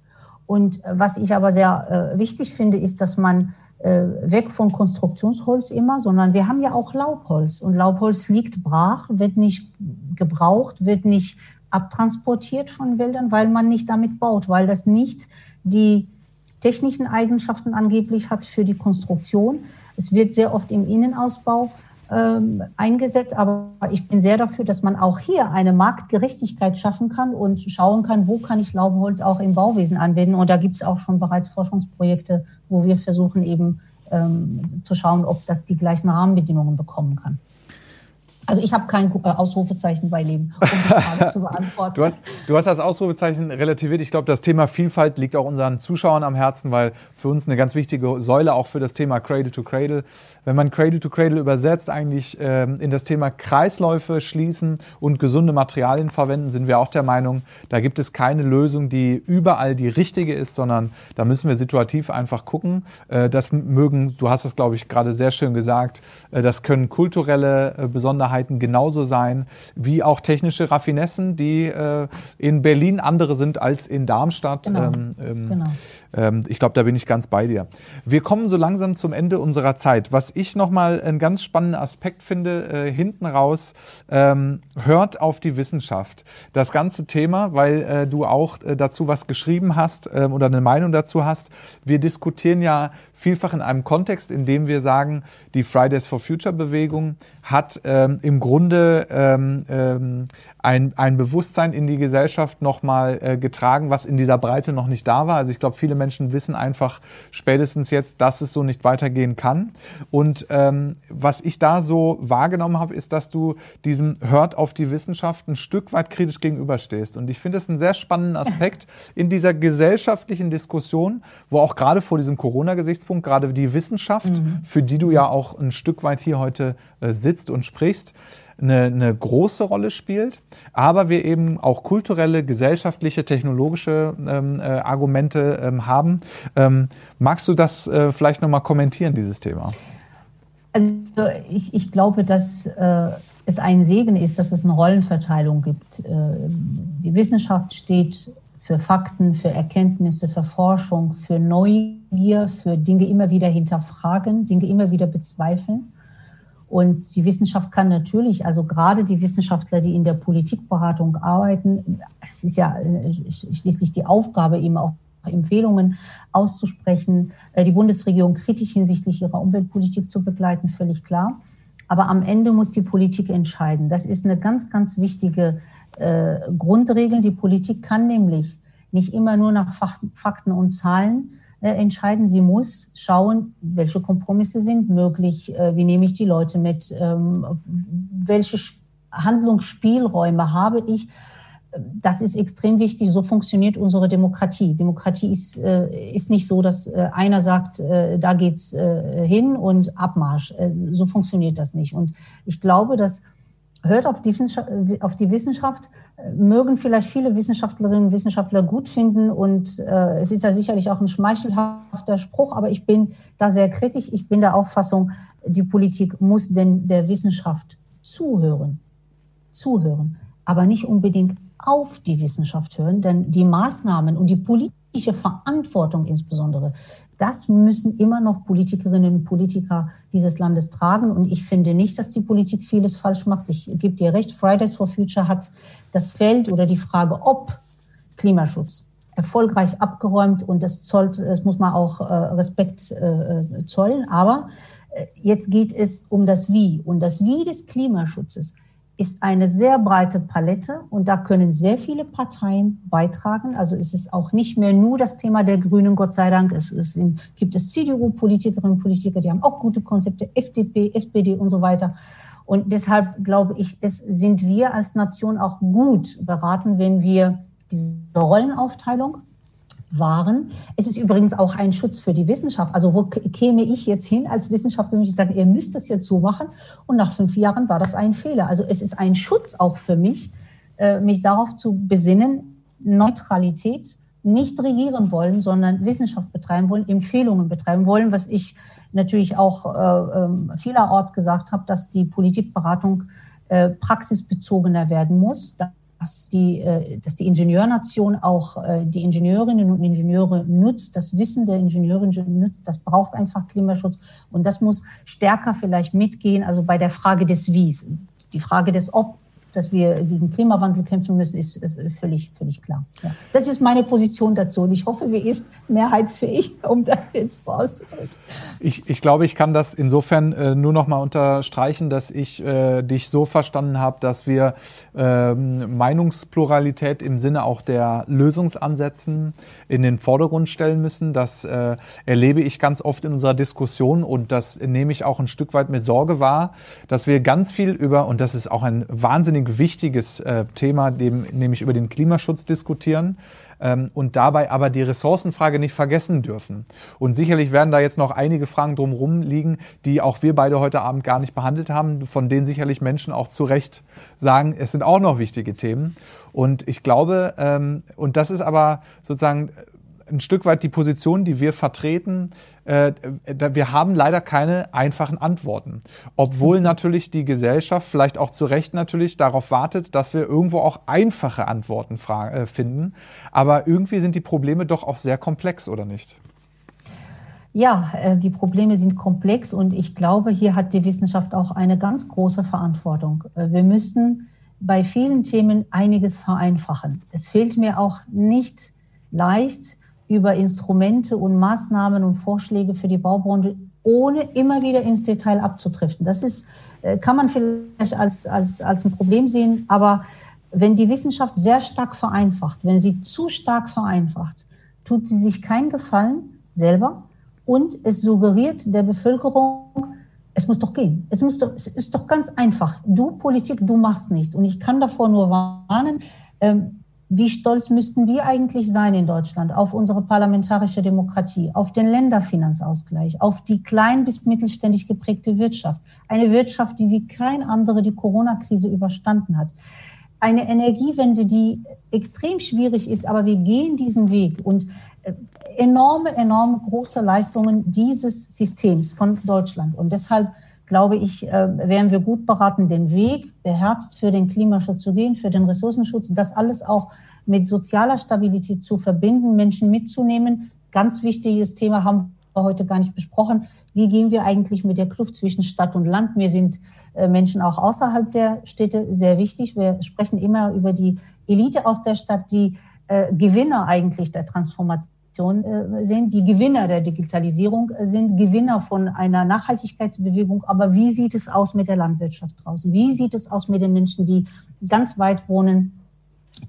Und was ich aber sehr äh, wichtig finde, ist, dass man äh, weg von Konstruktionsholz immer, sondern wir haben ja auch Laubholz. Und Laubholz liegt brach, wird nicht gebraucht, wird nicht abtransportiert von Wäldern, weil man nicht damit baut, weil das nicht die technischen Eigenschaften angeblich hat für die Konstruktion. Es wird sehr oft im Innenausbau ähm, eingesetzt, aber ich bin sehr dafür, dass man auch hier eine Marktgerechtigkeit schaffen kann und schauen kann, wo kann ich Laubholz auch im Bauwesen anwenden. Und da gibt es auch schon bereits Forschungsprojekte, wo wir versuchen eben ähm, zu schauen, ob das die gleichen Rahmenbedingungen bekommen kann. Also ich habe kein äh, Ausrufezeichen bei Leben, um die Frage zu beantworten. Du hast, du hast das Ausrufezeichen relativiert. Ich glaube, das Thema Vielfalt liegt auch unseren Zuschauern am Herzen, weil für uns eine ganz wichtige Säule auch für das Thema Cradle to Cradle. Wenn man Cradle to Cradle übersetzt, eigentlich ähm, in das Thema Kreisläufe schließen und gesunde Materialien verwenden, sind wir auch der Meinung, da gibt es keine Lösung, die überall die richtige ist, sondern da müssen wir situativ einfach gucken. Äh, das mögen, du hast es, glaube ich, gerade sehr schön gesagt, äh, das können kulturelle äh, Besonderheiten Besonderheiten genauso sein wie auch technische Raffinessen, die äh, in Berlin andere sind als in Darmstadt. Genau. Ähm, ähm, genau. Ähm, ich glaube, da bin ich ganz bei dir. Wir kommen so langsam zum Ende unserer Zeit. Was ich nochmal einen ganz spannenden Aspekt finde, äh, hinten raus, ähm, hört auf die Wissenschaft. Das ganze Thema, weil äh, du auch äh, dazu was geschrieben hast ähm, oder eine Meinung dazu hast. Wir diskutieren ja vielfach in einem Kontext, in dem wir sagen, die Fridays for Future Bewegung hat ähm, im Grunde ähm, ähm, ein, ein Bewusstsein in die Gesellschaft nochmal äh, getragen, was in dieser Breite noch nicht da war. Also ich glaube, viele Menschen wissen einfach spätestens jetzt, dass es so nicht weitergehen kann. Und ähm, was ich da so wahrgenommen habe, ist, dass du diesem Hört auf die Wissenschaft ein Stück weit kritisch gegenüberstehst. Und ich finde es einen sehr spannenden Aspekt in dieser gesellschaftlichen Diskussion, wo auch gerade vor diesem Corona-Gesichtspunkt gerade die Wissenschaft, mhm. für die du ja auch ein Stück weit hier heute äh, sitzt und sprichst, eine, eine große Rolle spielt, aber wir eben auch kulturelle, gesellschaftliche, technologische ähm, äh, Argumente ähm, haben. Ähm, magst du das äh, vielleicht nochmal kommentieren, dieses Thema? Also ich, ich glaube, dass äh, es ein Segen ist, dass es eine Rollenverteilung gibt. Äh, die Wissenschaft steht für Fakten, für Erkenntnisse, für Forschung, für Neugier, für Dinge immer wieder hinterfragen, Dinge immer wieder bezweifeln. Und die Wissenschaft kann natürlich, also gerade die Wissenschaftler, die in der Politikberatung arbeiten, es ist ja schließlich die Aufgabe, eben auch Empfehlungen auszusprechen, äh, die Bundesregierung kritisch hinsichtlich ihrer Umweltpolitik zu begleiten, völlig klar. Aber am Ende muss die Politik entscheiden. Das ist eine ganz, ganz wichtige äh, Grundregel. Die Politik kann nämlich nicht immer nur nach Fakten und Zahlen entscheiden. Sie muss schauen, welche Kompromisse sind möglich, äh, wie nehme ich die Leute mit, ähm, welche Handlungsspielräume habe ich. Das ist extrem wichtig. So funktioniert unsere Demokratie. Demokratie ist, äh, ist nicht so, dass einer sagt, da geht's hin und Abmarsch. So funktioniert das nicht. Und ich glaube, dass hört auf die, auf die Wissenschaft, mögen vielleicht viele Wissenschaftlerinnen und Wissenschaftler gut finden und äh, es ist ja sicherlich auch ein schmeichelhafter Spruch, aber ich bin da sehr kritisch. Ich bin der Auffassung, die Politik muss denn der Wissenschaft zuhören, zuhören, aber nicht unbedingt auf die Wissenschaft hören, denn die Maßnahmen und die politische Verantwortung insbesondere das müssen immer noch Politikerinnen und Politiker dieses Landes tragen. Und ich finde nicht, dass die Politik vieles falsch macht. Ich gebe dir recht, Fridays for Future hat das Feld oder die Frage, ob Klimaschutz erfolgreich abgeräumt und das zollt, das muss man auch äh, Respekt äh, zollen. Aber äh, jetzt geht es um das Wie. Und das Wie des Klimaschutzes ist eine sehr breite Palette und da können sehr viele Parteien beitragen. Also es ist auch nicht mehr nur das Thema der Grünen, Gott sei Dank. Es, es gibt es CDU-Politikerinnen und Politiker, die haben auch gute Konzepte, FDP, SPD und so weiter. Und deshalb glaube ich, es sind wir als Nation auch gut beraten, wenn wir diese Rollenaufteilung waren. Es ist übrigens auch ein Schutz für die Wissenschaft. Also wo käme ich jetzt hin als Wissenschaftler, wenn ich sage, ihr müsst das jetzt so machen? Und nach fünf Jahren war das ein Fehler. Also es ist ein Schutz auch für mich, äh, mich darauf zu besinnen, Neutralität nicht regieren wollen, sondern Wissenschaft betreiben wollen, Empfehlungen betreiben wollen, was ich natürlich auch äh, ähm, vielerorts gesagt habe, dass die Politikberatung äh, praxisbezogener werden muss dass die, äh, dass die Ingenieurnation auch äh, die Ingenieurinnen und Ingenieure nutzt, das Wissen der Ingenieurinnen nutzt, das braucht einfach Klimaschutz und das muss stärker vielleicht mitgehen, also bei der Frage des Wies. Die Frage des Ob dass wir gegen Klimawandel kämpfen müssen, ist äh, völlig, völlig klar. Ja. Das ist meine Position dazu und ich hoffe, sie ist mehrheitsfähig, um das jetzt auszudrücken. Ich, ich glaube, ich kann das insofern äh, nur noch mal unterstreichen, dass ich äh, dich so verstanden habe, dass wir äh, Meinungspluralität im Sinne auch der Lösungsansätzen in den Vordergrund stellen müssen. Das äh, erlebe ich ganz oft in unserer Diskussion und das nehme ich auch ein Stück weit mit Sorge wahr, dass wir ganz viel über, und das ist auch ein wahnsinnig wichtiges äh, Thema, dem, nämlich über den Klimaschutz diskutieren ähm, und dabei aber die Ressourcenfrage nicht vergessen dürfen. Und sicherlich werden da jetzt noch einige Fragen drumherum liegen, die auch wir beide heute Abend gar nicht behandelt haben, von denen sicherlich Menschen auch zu Recht sagen, es sind auch noch wichtige Themen. Und ich glaube, ähm, und das ist aber sozusagen ein Stück weit die Position, die wir vertreten. Äh, wir haben leider keine einfachen Antworten. Obwohl natürlich die Gesellschaft vielleicht auch zu Recht natürlich darauf wartet, dass wir irgendwo auch einfache Antworten äh, finden. Aber irgendwie sind die Probleme doch auch sehr komplex, oder nicht? Ja, äh, die Probleme sind komplex und ich glaube, hier hat die Wissenschaft auch eine ganz große Verantwortung. Wir müssen bei vielen Themen einiges vereinfachen. Es fehlt mir auch nicht leicht, über Instrumente und Maßnahmen und Vorschläge für die Baubranche, ohne immer wieder ins Detail abzutriften. Das ist, äh, kann man vielleicht als, als, als ein Problem sehen, aber wenn die Wissenschaft sehr stark vereinfacht, wenn sie zu stark vereinfacht, tut sie sich keinen Gefallen selber und es suggeriert der Bevölkerung, es muss doch gehen. Es, muss doch, es ist doch ganz einfach. Du Politik, du machst nichts. Und ich kann davor nur warnen, ähm, wie stolz müssten wir eigentlich sein in Deutschland auf unsere parlamentarische Demokratie, auf den Länderfinanzausgleich, auf die klein bis mittelständig geprägte Wirtschaft. Eine Wirtschaft, die wie kein andere die Corona-Krise überstanden hat. Eine Energiewende, die extrem schwierig ist, aber wir gehen diesen Weg und äh, enorme, enorme große Leistungen dieses Systems von Deutschland. Und deshalb glaube ich, äh, wären wir gut beraten, den Weg beherzt für den Klimaschutz zu gehen, für den Ressourcenschutz, das alles auch mit sozialer Stabilität zu verbinden, Menschen mitzunehmen. Ganz wichtiges Thema haben wir heute gar nicht besprochen. Wie gehen wir eigentlich mit der Kluft zwischen Stadt und Land? Mir sind äh, Menschen auch außerhalb der Städte sehr wichtig. Wir sprechen immer über die Elite aus der Stadt, die äh, Gewinner eigentlich der Transformation äh, sind, die Gewinner der Digitalisierung äh, sind, Gewinner von einer Nachhaltigkeitsbewegung. Aber wie sieht es aus mit der Landwirtschaft draußen? Wie sieht es aus mit den Menschen, die ganz weit wohnen,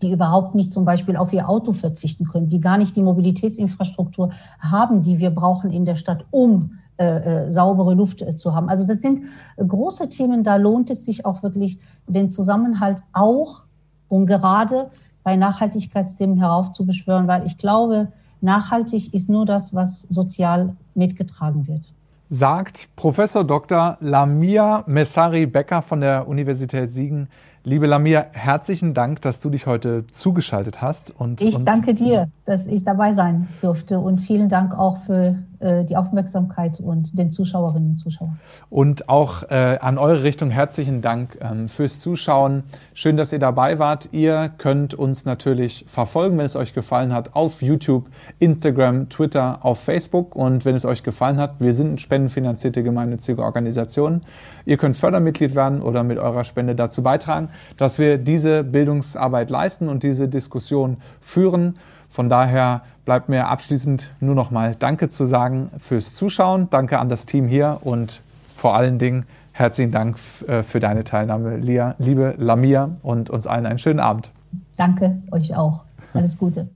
die überhaupt nicht zum Beispiel auf ihr Auto verzichten können, die gar nicht die Mobilitätsinfrastruktur haben, die wir brauchen in der Stadt, um äh, äh, saubere Luft äh, zu haben. Also das sind große Themen, da lohnt es sich auch wirklich, den Zusammenhalt auch und gerade bei Nachhaltigkeitsthemen heraufzubeschwören, weil ich glaube, Nachhaltig ist nur das, was sozial mitgetragen wird. Sagt Professor Dr. Lamia Messari-Becker von der Universität Siegen. Liebe Lamia, herzlichen Dank, dass du dich heute zugeschaltet hast. Und ich danke dir, dass ich dabei sein durfte und vielen Dank auch für äh, die Aufmerksamkeit und den Zuschauerinnen und Zuschauern. Und auch äh, an eure Richtung herzlichen Dank ähm, fürs Zuschauen. Schön, dass ihr dabei wart. Ihr könnt uns natürlich verfolgen, wenn es euch gefallen hat, auf YouTube, Instagram, Twitter, auf Facebook. Und wenn es euch gefallen hat, wir sind eine spendenfinanzierte gemeinnützige Organisation. Ihr könnt Fördermitglied werden oder mit eurer Spende dazu beitragen, dass wir diese Bildungsarbeit leisten und diese Diskussion führen. Von daher bleibt mir abschließend nur noch mal Danke zu sagen fürs Zuschauen. Danke an das Team hier und vor allen Dingen herzlichen Dank äh, für deine Teilnahme, Lia, liebe Lamia, und uns allen einen schönen Abend. Danke euch auch. Alles Gute.